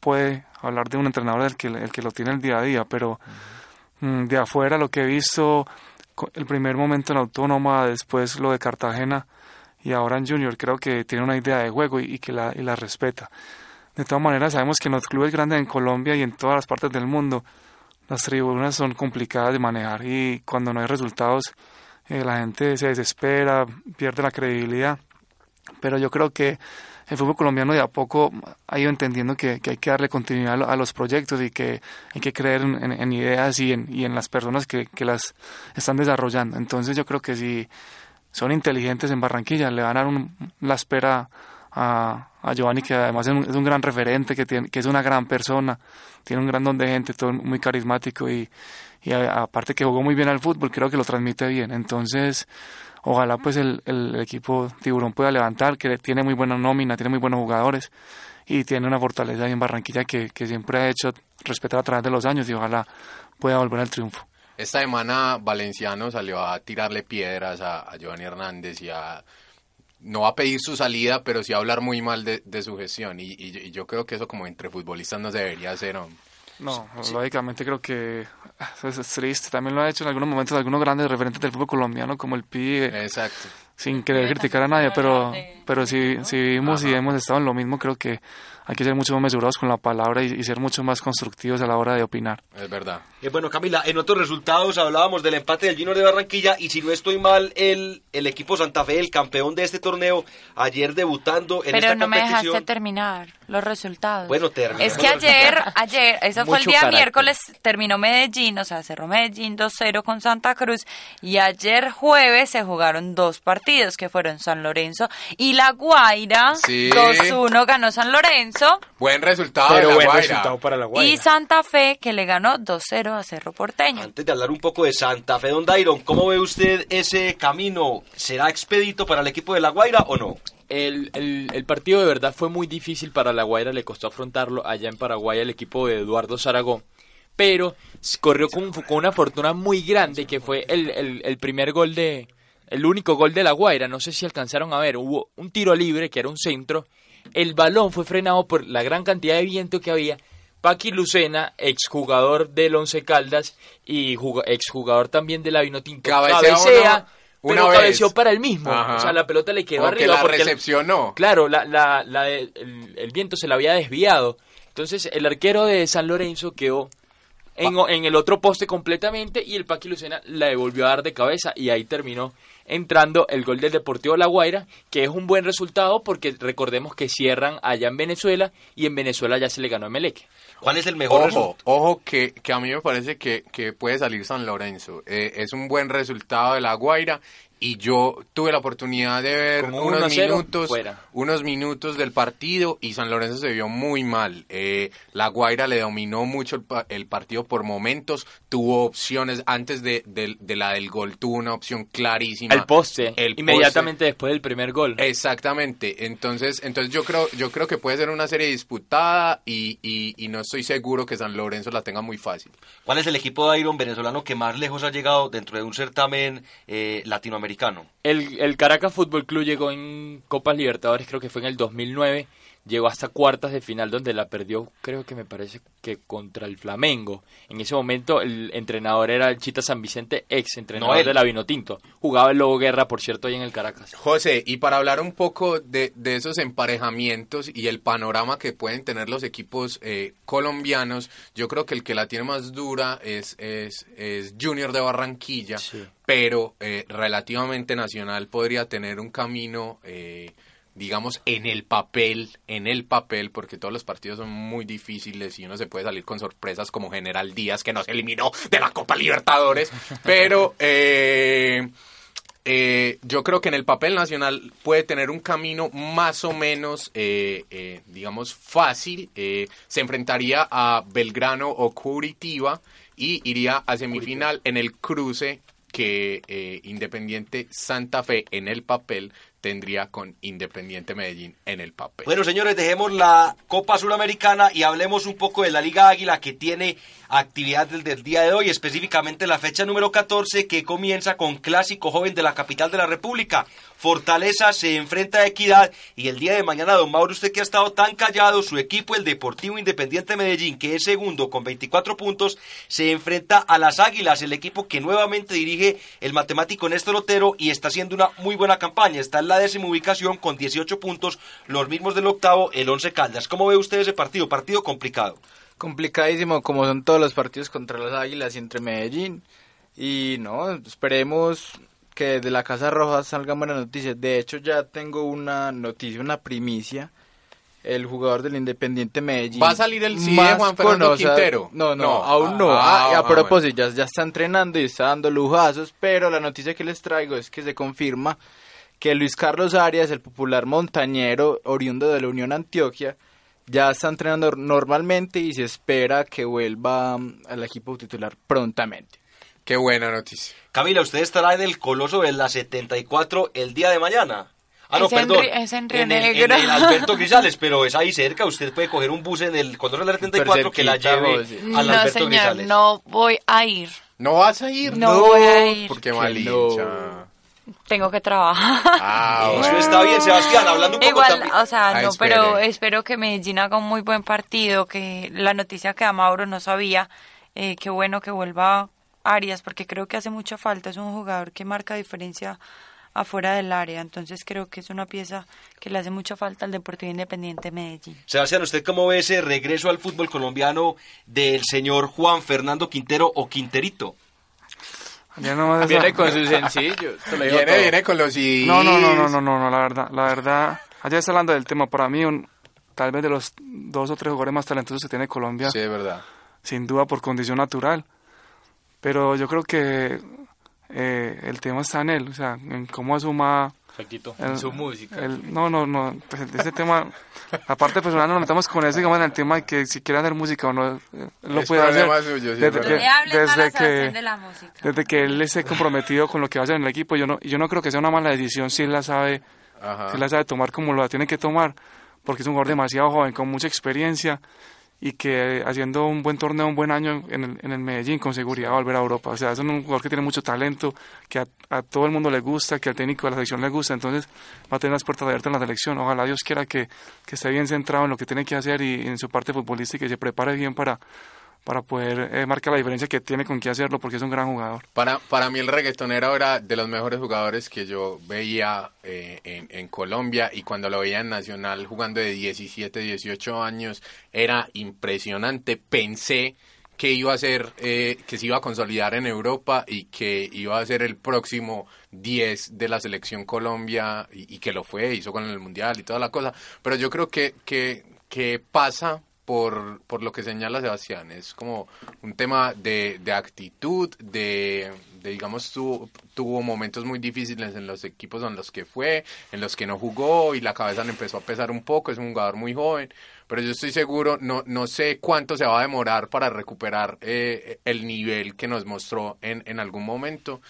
puede hablar de un entrenador es el que, el que lo tiene el día a día, pero mm, de afuera lo que he visto, el primer momento en Autónoma, después lo de Cartagena y ahora en Junior, creo que tiene una idea de juego y, y que la, y la respeta. De todas maneras, sabemos que en los clubes grandes en Colombia y en todas las partes del mundo, las tribunas son complicadas de manejar y cuando no hay resultados, eh, la gente se desespera, pierde la credibilidad. Pero yo creo que el fútbol colombiano de a poco ha ido entendiendo que, que hay que darle continuidad a lo- a los proyectos y que hay que creer en ideas y en, y en las personas que, que las están desarrollando. Entonces yo creo que si son inteligentes en Barranquilla, le van a dar un- la espera a, a Giovanni, que además es un, es un gran referente, que, tiene, que es una gran persona, tiene un gran don de gente, todo muy carismático y, y a- aparte que jugó muy bien al fútbol, creo que lo transmite bien. Entonces ojalá pues el, el equipo tiburón pueda levantar, que tiene muy buena nómina, tiene muy buenos jugadores y tiene una fortaleza ahí en Barranquilla que, que siempre ha hecho respetar a través de los años y ojalá pueda volver al triunfo. Esta semana Valenciano salió a tirarle piedras a, a Giovanni Hernández y a no a pedir su salida, pero sí a hablar muy mal de, de su gestión. Y, y- y yo creo que eso como entre futbolistas no se debería hacer. ¿No? No, lógicamente creo que ah, es, es triste. También lo ha hecho en algunos momentos algunos grandes referentes del fútbol colombiano, como el Pibe. Exacto. Sin querer criticar a nadie, pero, pero si, si vivimos y hemos estado en lo mismo, creo que hay que ser mucho más mesurados con la palabra y, y ser mucho más constructivos a la hora de opinar. Es verdad. Eh, bueno, Camila, en otros resultados hablábamos del empate del Junior de Barranquilla y si no estoy mal, el, el equipo Santa Fe, el campeón de este torneo, ayer debutando en Pero esta no me competición. dejaste terminar los resultados. Bueno, terminemos Es que ayer, ayer, eso fue el día carácter. miércoles, terminó Medellín, o sea, cerró Medellín 2-0 con Santa Cruz y ayer jueves se jugaron dos partidos que fueron San Lorenzo y La Guaira. Sí. 2-1 ganó San Lorenzo Buen resultado Pero de la buen Guaira. resultado para la y Santa Fe que le ganó 2-0 a Cerro Porteño. Antes de hablar un poco de Santa Fe, don Dairon, ¿cómo ve usted ese camino? ¿Será expedito para el equipo de La Guaira o no? El, el- el partido de verdad fue muy difícil para La Guaira, le costó afrontarlo allá en Paraguay el equipo de Eduardo Zaragón, pero corrió con, con una fortuna muy grande que fue el, el- primer gol de, el único gol de La Guaira, no sé si alcanzaron a ver, hubo un tiro libre que era un centro, el balón fue frenado por la gran cantidad de viento que había, Paqui Lucena, exjugador del Once Caldas y juga- exjugador también de la Vinotinto, Cabecea una pero vez. para el mismo, Ajá. o sea, la pelota le quedó Como que arriba la porque el- recepcionó. Claro, la, la, la de- el, el viento se la había desviado. Entonces el arquero de San Lorenzo quedó en, en el otro poste completamente y el Paqui Lucena la devolvió a dar de cabeza y ahí terminó entrando el gol del Deportivo La Guaira, que es un buen resultado porque recordemos que cierran allá en Venezuela y en Venezuela ya se le ganó a Meleque. ¿Cuál es el mejor Ojo, resultado? ojo que, que a mí me parece que, que puede salir San Lorenzo. Eh, es un buen resultado de la Guaira y yo tuve la oportunidad de ver unos 1-0 minutos, fuera. unos minutos del partido y San Lorenzo se vio muy mal. Eh, la Guaira le dominó mucho el, pa- el partido por momentos, tuvo opciones antes de, de- de la del gol, tuvo una opción clarísima. Al poste, El inmediatamente después del primer gol. Exactamente, entonces, entonces yo creo, yo creo que puede ser una serie disputada y, y, y no estoy seguro que San Lorenzo la tenga muy fácil. ¿Cuál es el equipo de Iron venezolano que más lejos ha llegado dentro de un certamen eh, latinoamericano? El, el Caracas Fútbol Club llegó en Copas Libertadores, creo que fue en el 2009, llegó hasta cuartas de final donde la perdió, creo que me parece que contra el Flamengo. En ese momento el entrenador era el Chita San Vicente, ex entrenador No, él. de la Vinotinto. Jugaba el Lobo Guerra, por cierto, ahí en el Caracas. José, y para hablar un poco de, de esos emparejamientos y el panorama que pueden tener los equipos eh, colombianos, yo creo que el que la tiene más dura es, es, es Junior de Barranquilla, pero eh, relativamente Nacional podría tener un camino... eh, digamos, en el papel, en el papel, porque todos los partidos son muy difíciles y uno se puede salir con sorpresas como General Díaz, que nos eliminó de la Copa Libertadores, pero eh, eh, yo creo que en el papel nacional puede tener un camino más o menos, eh, eh, digamos, fácil. Eh, se enfrentaría a Belgrano o Curitiba y iría a semifinal en el cruce que eh, Independiente Santa Fe en el papel tendría con Independiente Medellín en el papel. Bueno, señores, dejemos la Copa Suramericana y hablemos un poco de la Liga Águila que tiene actividad desde el día de hoy, específicamente la fecha número 14 que comienza con Clásico Joven de la capital de la República. Fortaleza se enfrenta a Equidad y el día de mañana, don Mauro, usted que ha estado tan callado, su equipo, el Deportivo Independiente Medellín, que es segundo con 24 puntos, se enfrenta a las Águilas, el equipo que nuevamente dirige el matemático Néstor Otero y está haciendo una muy buena campaña. Está en la décima ubicación con 18 puntos, los mismos del octavo, el Once Caldas. ¿Cómo ve usted ese partido? Partido complicado. Complicadísimo, como son todos los partidos contra las Águilas y entre Medellín. Y no, esperemos que de la Casa Roja salgan buenas noticias. De hecho, ya tengo una noticia, una primicia. El jugador del Independiente Medellín. ¿Va a salir el sí de Juan Fernando conoce- Quintero? No, no, No. aún no. Ah, Ah, a ah, propósito, ya, ya está entrenando y está dando lujazos. Pero la noticia que les traigo es que se confirma que Luis Carlos Arias, el popular montañero oriundo de la Unión Antioquia, ya está entrenando normalmente y se espera que vuelva mm, al equipo titular prontamente. Qué buena noticia. Camila, ¿usted estará en el Coloso de la 74 el día de mañana? Ah, no, Es en perdón. Es en Río el, en Negro. el Alberto Grisales, pero es ahí cerca. Usted puede coger un bus en el Coloso de la 74 que la lleve José. al no, Alberto señor, Grisales. no voy a ir. ¿No vas a ir? No voy a ir. Porque Que mal no. hincha. Tengo que trabajar. Ah, Eso bueno. está bien, Sebastián. Hablando un poco Igual, también. o sea, Ah, no, espere. pero espero que Medellín haga un muy buen partido, que la noticia que a Mauro no sabía, eh, qué bueno que vuelva Arias, porque creo que hace mucha falta, es un jugador que marca diferencia afuera del área, entonces creo que es una pieza que le hace mucha falta al Deportivo Independiente de Medellín. Sebastián, ¿usted cómo ve ese regreso al fútbol colombiano del señor Juan Fernando Quintero o Quinterito? Ya Viene con su sencillo. esto lo dijo Viene, viene con los. No, no, no, no, no, no, no, la verdad, la verdad, allá está hablando del tema, para mí, un, tal vez de los dos o tres jugadores más talentosos que tiene Colombia, Sí, es verdad. sin duda por condición natural, pero yo creo que eh, el tema está en él, o sea, en cómo asuma... Factito, el- su música. el- no, no, no, pues ese tema, aparte personal, no nos metamos con eso, digamos, en el tema de que si quiere hacer música o no, eh, lo Es puede hacer. suyo, sí, es desde que, desde que, de la música. desde que él esté comprometido con lo que va a hacer en el equipo, yo no, yo no creo que sea una mala decisión si él la sabe, Ajá. si él la sabe tomar como lo tiene que tomar, porque es un jugador demasiado joven, con mucha experiencia y que haciendo un buen torneo, un buen año en el, en el Medellín, con seguridad va a volver a Europa. O sea, es un jugador que tiene mucho talento, que a, todo el mundo le gusta, que al técnico de la selección le gusta, entonces va a tener las puertas abiertas en la selección. Ojalá Dios quiera que, que esté bien centrado en lo que tiene que hacer y en su parte futbolística y se prepare bien para, para poder eh, marcar la diferencia que tiene con qué hacerlo, porque es un gran jugador. Para, para mí el reggaetonero era de los mejores jugadores que yo veía eh, en, Colombia y cuando lo veía en Nacional jugando de 17, 18 años era impresionante. Pensé que iba a ser, eh, que se iba a consolidar en Europa y que iba a ser el próximo 10 de la selección Colombia y, que lo fue, hizo con el Mundial y toda la cosa. Pero yo creo que, que pasa por, por lo que señala Sebastián. Es como un tema de, de actitud, de, digamos, tu- tuvo momentos muy difíciles en los equipos en los que fue, en los que no jugó y la cabeza le empezó a pesar un poco. Es un jugador muy joven, pero yo estoy seguro, no, no sé cuánto se va a demorar para recuperar eh, el nivel que nos mostró en, en algún momento.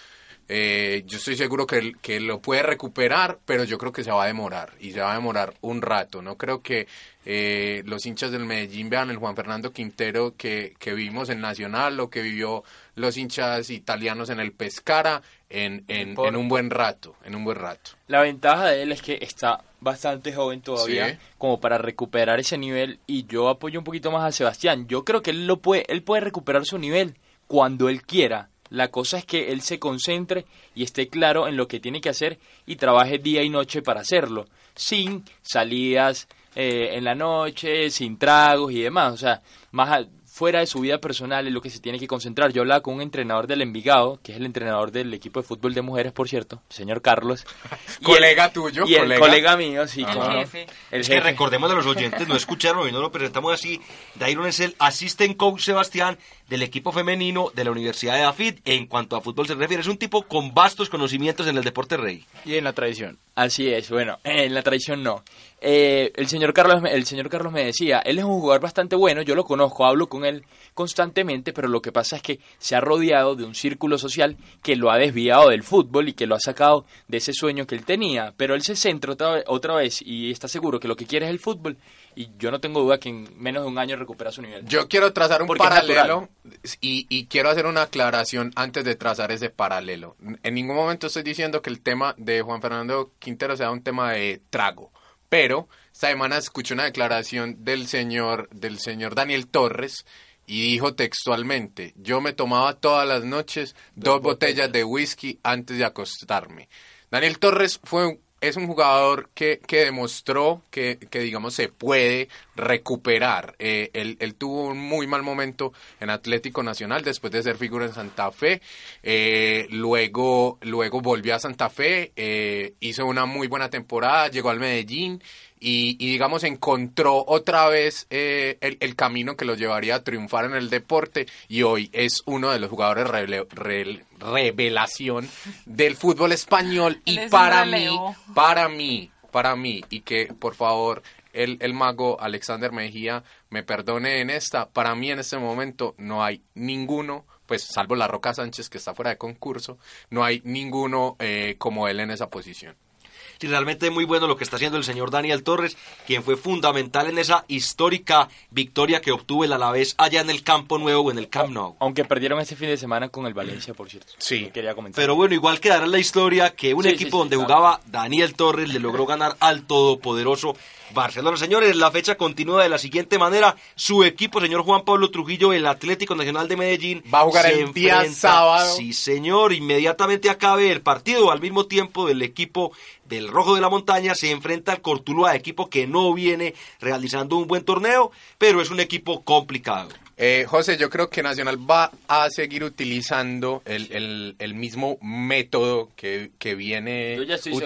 Eh, yo estoy seguro que, él- que lo puede recuperar, pero yo creo que se va a demorar y se va a demorar un rato. No creo que eh, los hinchas del Medellín vean el Juan Fernando Quintero que, que vimos en Nacional o que vivió los hinchas italianos en el Pescara en, en, un buen rato, en un buen rato. La ventaja de él es que está bastante joven todavía Sí. como para recuperar ese nivel y yo apoyo un poquito más a Sebastián. Yo creo que él lo puede él puede recuperar su nivel cuando él quiera. La cosa es que él se concentre y esté claro en lo que tiene que hacer y trabaje día y noche para hacerlo, sin salidas eh, en la noche, sin tragos y demás. O sea, más a- fuera de su vida personal es lo que se tiene que concentrar. Yo hablaba con un entrenador del Envigado, que es el entrenador del equipo de fútbol de mujeres, por cierto, señor Carlos. Y Colega el- tuyo, Y el colega. mío, sí, jefe. El Es que recordemos a los oyentes, no escucharon y no lo presentamos así. Dairon es el assistant coach Sebastián del equipo femenino de la Universidad de Afit. En cuanto a fútbol se refiere, es un tipo con vastos conocimientos en el deporte rey. Y en la tradición. Así es, bueno, en la tradición no. Eh, el señor Carlos, el señor Carlos me decía, él es un jugador bastante bueno, yo lo conozco, hablo con él constantemente, pero lo que pasa es que se ha rodeado de un círculo social que lo ha desviado del fútbol y que lo ha sacado de ese sueño que él tenía. Pero él se centra otra otra vez y está seguro que lo que quiere es el fútbol y yo no tengo duda que en menos de un año recupera su nivel. Yo quiero trazar un Porque paralelo y, y quiero hacer una aclaración antes de trazar ese paralelo. En ningún momento estoy diciendo que el tema de Juan Fernando Quintero sea un tema de trago, pero esta semana escuché una declaración del señor del señor Daniel Torres y dijo textualmente, yo me tomaba todas las noches dos botellas de whisky antes de acostarme. Daniel Torres fue un- es un jugador que, que demostró que, que, digamos, se puede recuperar. Eh, él, él tuvo un muy mal momento en Atlético Nacional después de ser figura en Santa Fe. Eh, luego, luego volvió a Santa Fe, eh, hizo una muy buena temporada, llegó al Medellín y, y, digamos, encontró otra vez eh, el, el camino que lo llevaría a triunfar en el deporte y hoy es uno de los jugadores rele- rel- revelación del fútbol español y para mí, para mí, para mí, y que por favor el, el mago Alexander Mejía me perdone en esta, para mí en este momento no hay ninguno pues salvo la Roca Sánchez que está fuera de concurso, no hay ninguno eh, como él en esa posición. Sí, realmente muy bueno lo que está haciendo el señor Daniel Torres, quien fue fundamental en esa histórica victoria que obtuvo el Alavés allá en el Campo Nuevo o en el Camp Nou. Aunque perdieron este fin de semana con el Valencia, por cierto. Sí. Quería comentar. Pero bueno, igual quedará en la historia que un Sí, sí, equipo sí, donde claro. jugaba Daniel Torres le logró ganar al todopoderoso Barcelona. Señores, la fecha continúa de la siguiente manera. Su equipo, señor Juan Pablo Trujillo, el Atlético Nacional de Medellín, Va a jugar el día enfrenta- sábado. Sí, señor, inmediatamente acabe el partido, al mismo tiempo del equipo del Rojo de la Montaña se enfrenta al Cortuluá, equipo que no viene realizando un buen torneo, pero es un equipo complicado. Eh, José, yo creo que Nacional va a seguir utilizando el, el- el mismo método que, que viene seguro.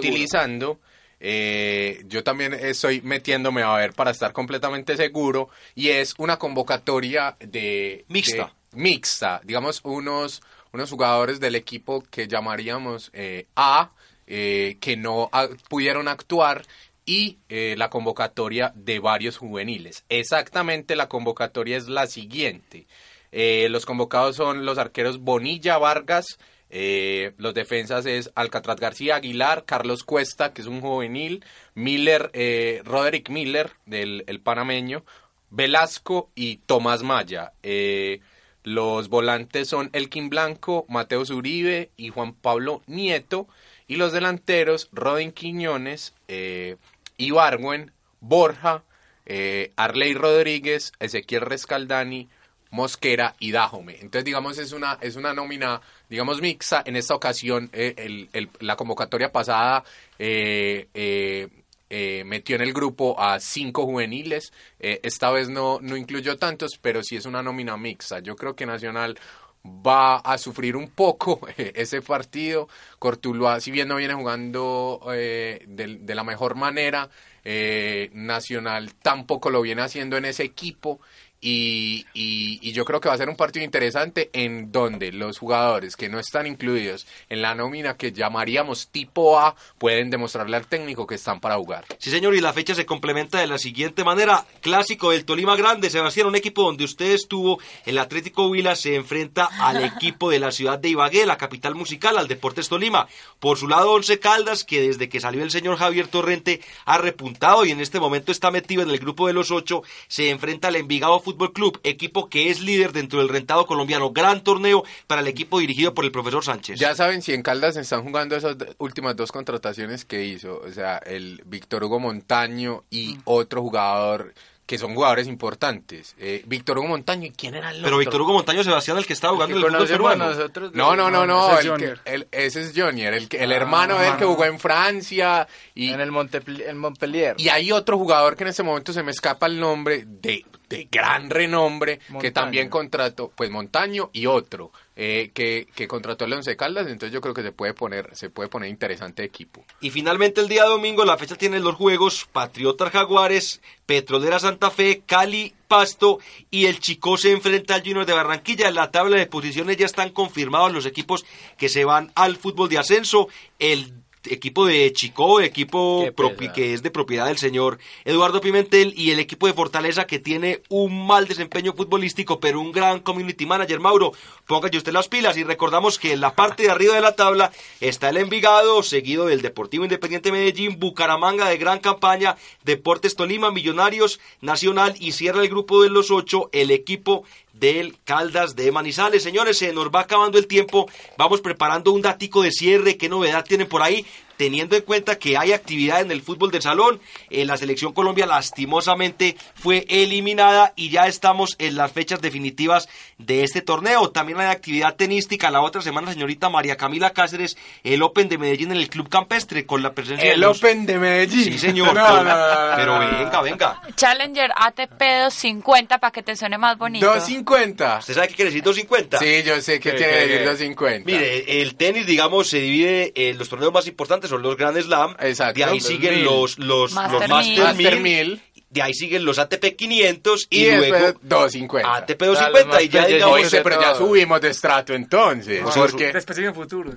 Eh, yo también estoy metiéndome a ver para estar completamente seguro y es una convocatoria de Mixta. de- mixta, digamos unos unos jugadores del equipo que llamaríamos eh, A eh, que no a- pudieron actuar y eh, la convocatoria de varios juveniles. Exactamente la convocatoria es la siguiente. Los convocados son los arqueros Bonilla Vargas, eh, los defensas es Alcatraz García Aguilar, Carlos Cuesta, que es un juvenil, Miller, eh, Roderick Miller, del el panameño, Velasco y Tomás Maya. Eh, los volantes son Elkin Blanco, Mateo Zuribe y Juan Pablo Nieto. Y los delanteros, Rodin Quiñones, eh, Ibargüen, Borja, eh, Arley Rodríguez, Ezequiel Rescaldani, Mosquera y Dajome. Entonces, digamos, es una, es una nómina, digamos, mixta. En esta ocasión, eh, el- la convocatoria pasada eh, eh, eh, metió en el grupo a cinco juveniles. Eh, esta vez no, no incluyó tantos, pero sí es una nómina mixta. Yo creo que Nacional va a sufrir un poco ese partido. Cortuluá, si bien no viene jugando eh, de, de la mejor manera, eh, Nacional tampoco lo viene haciendo en ese equipo. Y, y- y yo creo que va a ser un partido interesante en donde los jugadores que no están incluidos en la nómina que llamaríamos tipo A pueden demostrarle al técnico que están para jugar. Sí, señor, y la fecha se complementa de la siguiente manera. Clásico del Tolima Grande, Sebastián, un equipo donde usted estuvo, el Atlético Huila se enfrenta al equipo de la ciudad de Ibagué, la capital musical, al Deportes Tolima. Por su lado, Once Caldas, que desde que salió el señor Javier Torrente ha repuntado y en este momento está metido en el grupo de los ocho, se enfrenta al Envigado Fútbol Club, equipo que es líder dentro del rentado colombiano. Gran torneo para el equipo dirigido por el profesor Sánchez. Ya saben si en Caldas están jugando esas últimas dos contrataciones que hizo, o sea, el Víctor Hugo Montaño y otro jugador que son jugadores importantes. Eh, Víctor Hugo Montaño, ¿y quién era el Pero otro? Víctor Hugo Montaño Sebastián, el que estaba jugando en el fútbol peruano. nosotros. No, no, no, no, ese es el que- Junior. el- ese es Jonier, el, que- el Ah, hermano de él que jugó en Francia y, En el Montepli- en Montpellier. y hay otro jugador que en este momento se me escapa el nombre de, de gran renombre que también contrató, pues Montaño y otro eh, que, que contrató el Once Caldas, entonces yo creo que se puede poner, se puede poner interesante equipo. Y finalmente el día domingo la fecha tiene los juegos Patriotas Jaguares, Petrolera Santa Fe, Cali, Pasto y el Chico se enfrenta al Junior de Barranquilla. En la tabla de posiciones ya están confirmados los equipos que se van al fútbol de ascenso. El equipo de Chico, equipo que es de propiedad del señor Eduardo Pimentel y el equipo de Fortaleza que tiene un mal desempeño futbolístico pero un gran community manager. Mauro póngase usted las pilas y recordamos que en la parte de arriba de la tabla está el Envigado seguido del Deportivo Independiente Medellín Bucaramanga de gran campaña Deportes Tolima Millonarios Nacional y cierra el grupo de los ocho el equipo del Caldas de Manizales. Señores, se nos va acabando el tiempo. Vamos preparando un datico de cierre. ¿Qué novedad tienen por ahí? Teniendo en cuenta que hay actividad en el fútbol del salón, eh, la selección Colombia lastimosamente fue eliminada y ya estamos en las fechas definitivas de este torneo. También hay actividad tenística la otra semana, señorita María Camila Cáceres, el Open de Medellín en el Club Campestre con la presencia de El los- Open de Medellín. Sí, señor. No, no, no, no, Pero venga, venga. Challenger ATP 250 para que te suene más bonito. 250. ¿Usted sabe qué quiere decir 250? Sí, yo sé tiene sí, que decir sí. 250. Mire, el tenis, digamos, se divide en los torneos más importantes, son los Grand Slam. Exacto. De ahí Los siguen mil. los, los, Master los mil. Master, Master 1000, 1000. De ahí siguen los ATP 500 y, y, luego 250. ATP los 250. Y ya digamos, pero ya subimos de estrato entonces. O sea, porque Después siguen futuros.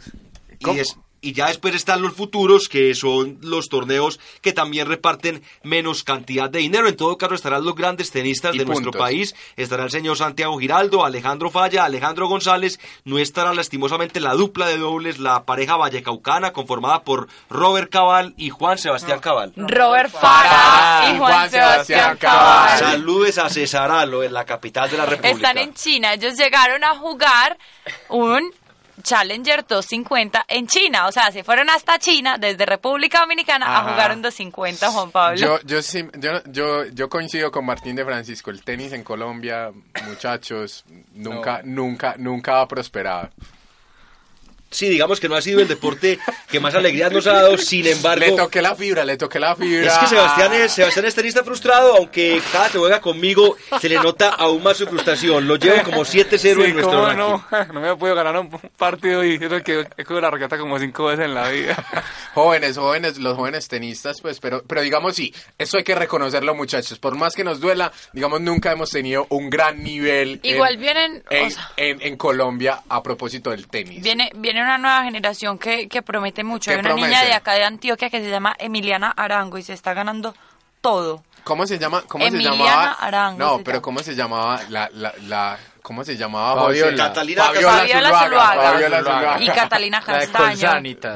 y, des- y ya después están los futuros, que son los torneos que también reparten menos cantidad de dinero. En todo caso estarán los grandes tenistas Y de nuestro país. Estará el señor Santiago Giraldo, Alejandro Falla, Alejandro González. No estará lastimosamente la dupla de dobles, la pareja vallecaucana, conformada por Robert Cabal y Juan Sebastián Cabal. Robert Farah y Juan Sebastián Cabal. Saludes a Cesaralo, en la capital de la República. Están en China. Ellos llegaron a jugar un Challenger 250 en China. O sea, se fueron hasta China, desde República Dominicana, a jugar un 250, Juan Pablo. Yo, yo, sí, yo, yo, yo coincido con Martín de Francisco. El tenis en Colombia, muchachos, nunca, nunca, nunca ha prosperado. Sí, digamos que no ha sido el deporte que más alegría nos ha dado, sin embargo... Le toqué la fibra, le toqué la fibra. Es que Sebastián es, Sebastián es tenista frustrado, aunque cada que juega conmigo se le nota aún más su frustración. Lo llevo como 7-0 Sí, en nuestro cómo ranking. no, no me he podido ganar un partido y es que he cogido la raqueta como cinco veces en la vida. Jóvenes, jóvenes, los jóvenes tenistas, pues, pero, pero digamos sí, eso hay que reconocerlo, muchachos. Por más que nos duela, digamos, nunca hemos tenido un gran nivel. en- Igual vienen, o en, sea- en- en Colombia a propósito del tenis. Viene, viene una nueva generación que, que promete mucho. ¿Qué Hay una niña de acá de Antioquia que se llama Emiliana Arango y se está ganando todo. ¿Cómo se llama? ¿Cómo Emiliana se llamaba? Arango no, se pero llama. ¿cómo se llamaba la, la, la ¿cómo se llamaba? Fabiola. Catalina Fabiola, Fabiola Zuluaga. Zuluaga. Fabiola Zuluaga. Y Catalina Castaño.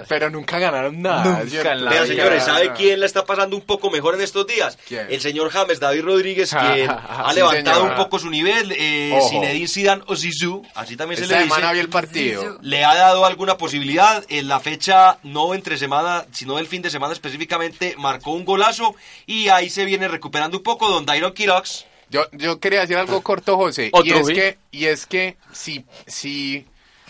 Pero nunca ganaron nada. Nunca en la vida. señores, ¿sabe quién la está pasando un poco mejor en estos días? ¿Quién? El señor James David Rodríguez, quien ha Sí, levantado señor. un poco su nivel. Eh. Zinedine Zidane o Zizou, así también se Esta le dice. semana el partido. le ha dado alguna posibilidad. En la fecha, no entre semana, sino del fin de semana específicamente, marcó un golazo y ahí se viene recuperando un poco. Don Dairon Quirox, Yo, yo quería decir algo corto, José. Y es que, y es que si, si,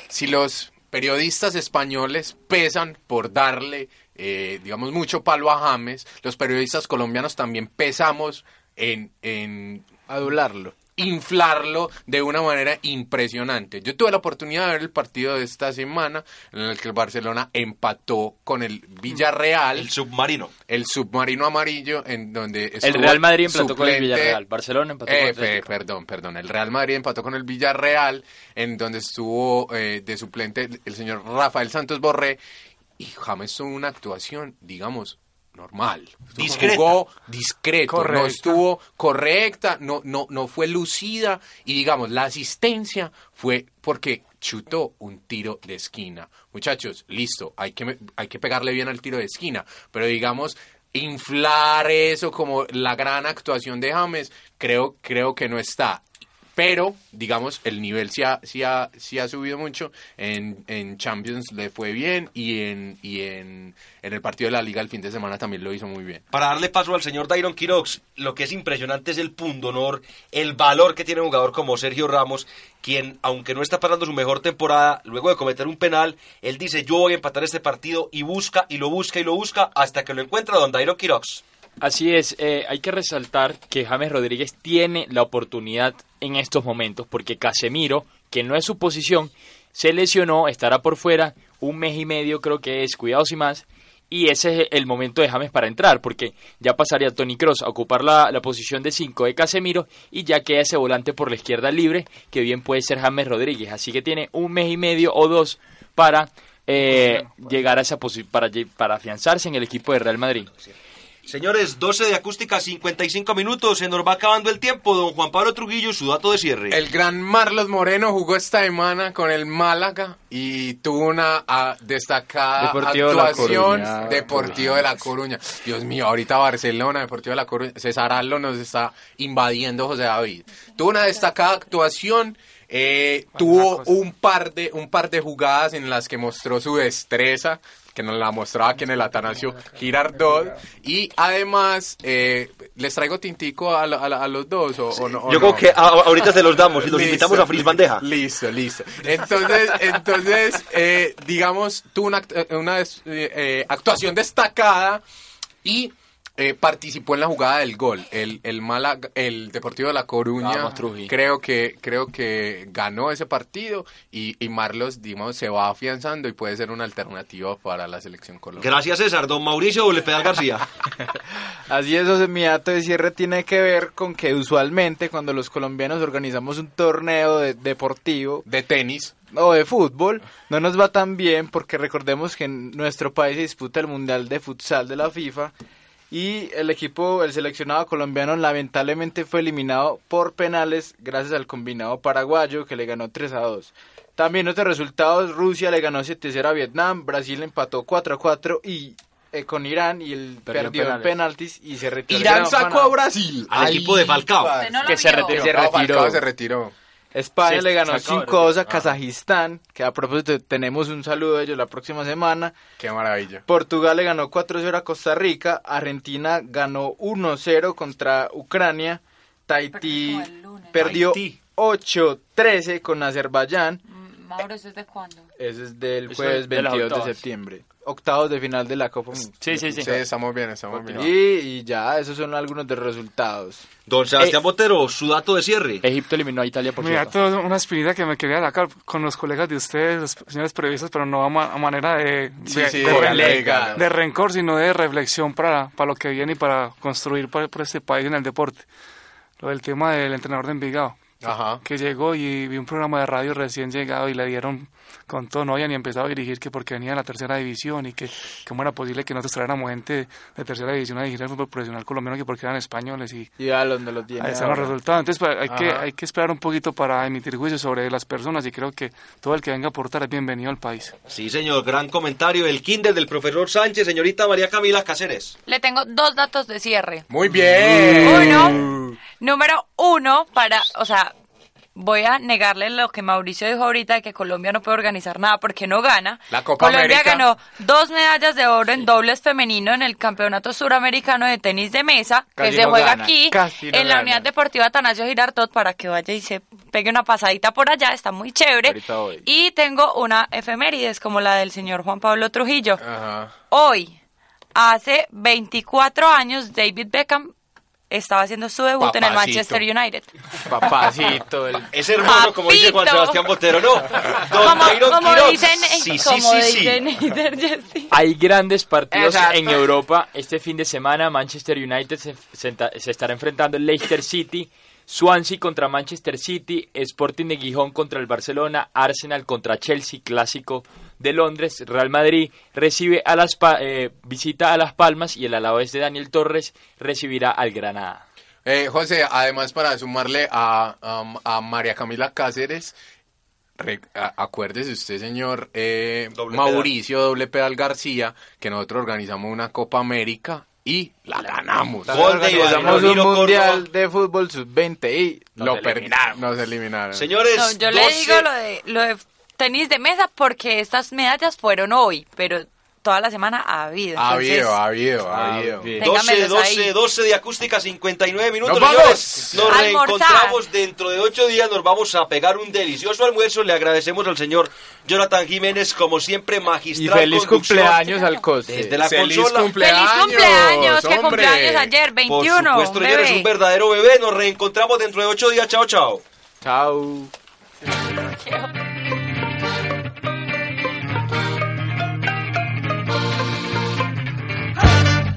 si los periodistas españoles pesan por darle, eh, digamos, mucho palo a James, los periodistas colombianos también pesamos en, en Adularlo. Inflarlo de una manera impresionante. Yo tuve la oportunidad de ver el partido de esta semana en el que el Barcelona empató con el Villarreal. el submarino. el submarino amarillo en donde El Real Madrid empató con el Villarreal. Barcelona empató Eh, con el Atlético. perdón, perdón. El Real Madrid empató con el Villarreal, en donde estuvo eh, de suplente el señor Rafael Santos Borré. Y James tuvo una actuación, digamos, normal. Discreta. Jugó discreto, no Correcta. estuvo correcta, no, no, no fue lucida. Y digamos, la asistencia fue porque chutó un tiro de esquina. Muchachos, listo, hay que, hay que pegarle bien al tiro de esquina. Pero digamos, inflar eso como la gran actuación de James, creo, creo que no está. Pero, digamos, el nivel sí ha, sí ha, sí ha subido mucho. En, en Champions le fue bien y, en, y en, en el partido de la Liga el fin de semana también lo hizo muy bien. Para darle paso al señor Dairon Quirox, lo que es impresionante es el pundonor, el valor que tiene un jugador como Sergio Ramos, quien, aunque no está pasando su mejor temporada, luego de cometer un penal, él dice, yo voy a empatar este partido y busca, y lo busca, y lo busca, hasta que lo encuentra don Dairon Quirox. Así es, eh, hay que resaltar que James Rodríguez tiene la oportunidad en estos momentos porque Casemiro, que no es su posición, se lesionó, estará por fuera un mes y medio creo que es, cuidados y más, y ese es el momento de James para entrar porque ya pasaría Tony Cross a ocupar la, la posición de 5 de Casemiro y ya queda ese volante por la izquierda libre que bien puede ser James Rodríguez, así que tiene un mes y medio o dos para eh, llegar a esa posi- para, para afianzarse en el equipo de Real Madrid. Señores, 12 de acústica, 55 minutos, se nos va acabando el tiempo, don Juan Pablo Trujillo, su dato de cierre. El gran Marlos Moreno jugó esta semana con el Málaga y tuvo una ah, destacada Deportivo de La actuación Coruña. Deportivo de La Coruña. Dios mío, ahorita Barcelona, Deportivo de La Coruña, César Arlo nos está invadiendo José David. Tuvo una destacada actuación, eh, tuvo un par de un par de jugadas en las que mostró su destreza que nos la mostraba aquí en el Atanasio Girardot y además eh, les traigo tintico a, a a los dos o, o no, o Yo no? creo que a- ahorita se los damos y los Listo. invitamos a Fris Bandeja. Listo, listo. Entonces, entonces eh, digamos, tuvo una, act- una eh, eh, actuación destacada y eh, participó en la jugada del gol. El, el, Málaga- el Deportivo de La Coruña creo que creo que ganó ese partido y, y Marlos, digamos, se va afianzando y puede ser una alternativa para la selección colombiana. Gracias, César. Don Mauricio Pedal García. Así es, José, mi dato de cierre tiene que ver con que usualmente cuando los colombianos organizamos un torneo de- deportivo De tenis. o de fútbol, no nos va tan bien porque recordemos que en nuestro país se disputa el Mundial de Futsal de la FIFA y el equipo, el seleccionado colombiano lamentablemente fue eliminado por penales gracias al combinado paraguayo que le ganó 3 a 2. También otros resultados, Rusia le ganó 7-0 a Vietnam, Brasil empató 4 a 4 y eh, con Irán y el Perdió perdió, en en penaltis y se retiró. Irán sacó a Brasil. Al equipo de Falcao. no Que se retiró. Se No, retiró. Falcao se retiró. España Sí, le ganó sacó, 5-2 a ah. Kazajistán, que a propósito tenemos un saludo de ellos la próxima semana. Qué maravilla. Portugal le ganó 4-0 a Costa Rica, Argentina ganó 1-0 contra Ucrania, Tahití perdió Haití. 8-13 con Azerbaiyán, Mm, Mauro, ¿eso es de cuándo? ese es del jueves es de las 22 de octavas. septiembre, octavos de final de la Copa Mundial. Sí, sí, sí. Sí, estamos bien, estamos bien. Y, y ya, esos son algunos de los resultados. Don Sebastián Botero, su dato de cierre. Egipto eliminó a Italia por Mira, cierto. todo una espinita que me quería sacar con los colegas de ustedes, los señores periodistas, pero no a, ma- a manera de, Sí, de, sí, de dígalo. de rencor, sino de reflexión para, para lo que viene y para construir para, para este país en el deporte. Lo del tema del entrenador de Envigado, Ajá. que llegó y vi un programa de radio recién llegado y le dieron con todo, no había ni empezado a dirigir que porque venía de la tercera división y que cómo era posible que nosotros trajéramos gente de tercera división a dirigir el fútbol profesional colombiano que porque eran españoles y Y a donde lo tiene. Ahí están los resultados. Entonces pues, hay, que, hay que esperar un poquito para emitir juicios sobre las personas y creo que todo el que venga a aportar es bienvenido al país. Sí, señor, gran comentario. El Kindle del profesor Sánchez, señorita María Camila Cáceres. Le tengo dos datos de cierre. Muy bien. Uno, número uno, para, o sea, voy a negarle lo que Mauricio dijo ahorita de que Colombia no puede organizar nada porque no gana. La Copa Colombia América. ganó dos medallas de oro en dobles femenino en el Campeonato Suramericano de Tenis de Mesa, Casi que se no juega gana, aquí no en la. Unidad Deportiva Atanasio Girardot para que vaya y se pegue una pasadita por allá, está muy chévere. Y tengo una efemérides como la del señor Juan Pablo Trujillo. Ajá. Hoy, hace 24 años, David Beckham estaba haciendo su debut en el Papacito. Manchester United. Papacito, el- Es hermoso, como dice Juan Papito. Sebastián Botero, ¿no? Don Como, Jairo como dicen, Sí, sí, como sí, sí. dicen. Hay grandes partidos Exacto. en Europa. Este fin de semana Manchester United se, se se estará enfrentando al Leicester City, Swansea contra Manchester City, Sporting de Gijón contra el Barcelona, Arsenal contra Chelsea, clásico de Londres, Real Madrid recibe a las Pa- eh, visita a Las Palmas y el Alavés de Daniel Torres recibirá al Granada. Eh, José, además para sumarle a, a- a María Camila Cáceres, re- a- acuérdese usted, señor eh, Doble Mauricio Doble Pedal García, que nosotros organizamos una Copa América y la ganamos. Gol de Organizamos un mundial Córdoba. de fútbol sub-20 y Lo eliminaron. Nos eliminaron. Señores, No, yo le 12 digo lo de, lo de tenis de mesa porque estas medallas fueron hoy, pero toda la semana ha habido. ha habido, ha habido, ha Ah, habido. bien. 12, Téngamelos 12, ahí. 12 de acústica, 59 minutos, ¡Nos señores. Nos reencontramos dentro de 8 días. Nos vamos a pegar un delicioso almuerzo. Le agradecemos al señor Jonathan Jiménez, como siempre, Y magistral. feliz conducción. cumpleaños al coste. Desde la ¡Feliz consola. cumpleaños! ¡Feliz cumpleaños! ¡Qué hombre! cumpleaños ayer! Por 21. supuesto, señores, bebé. un verdadero bebé. Nos reencontramos dentro de 8 días. Chao, chao. Chao.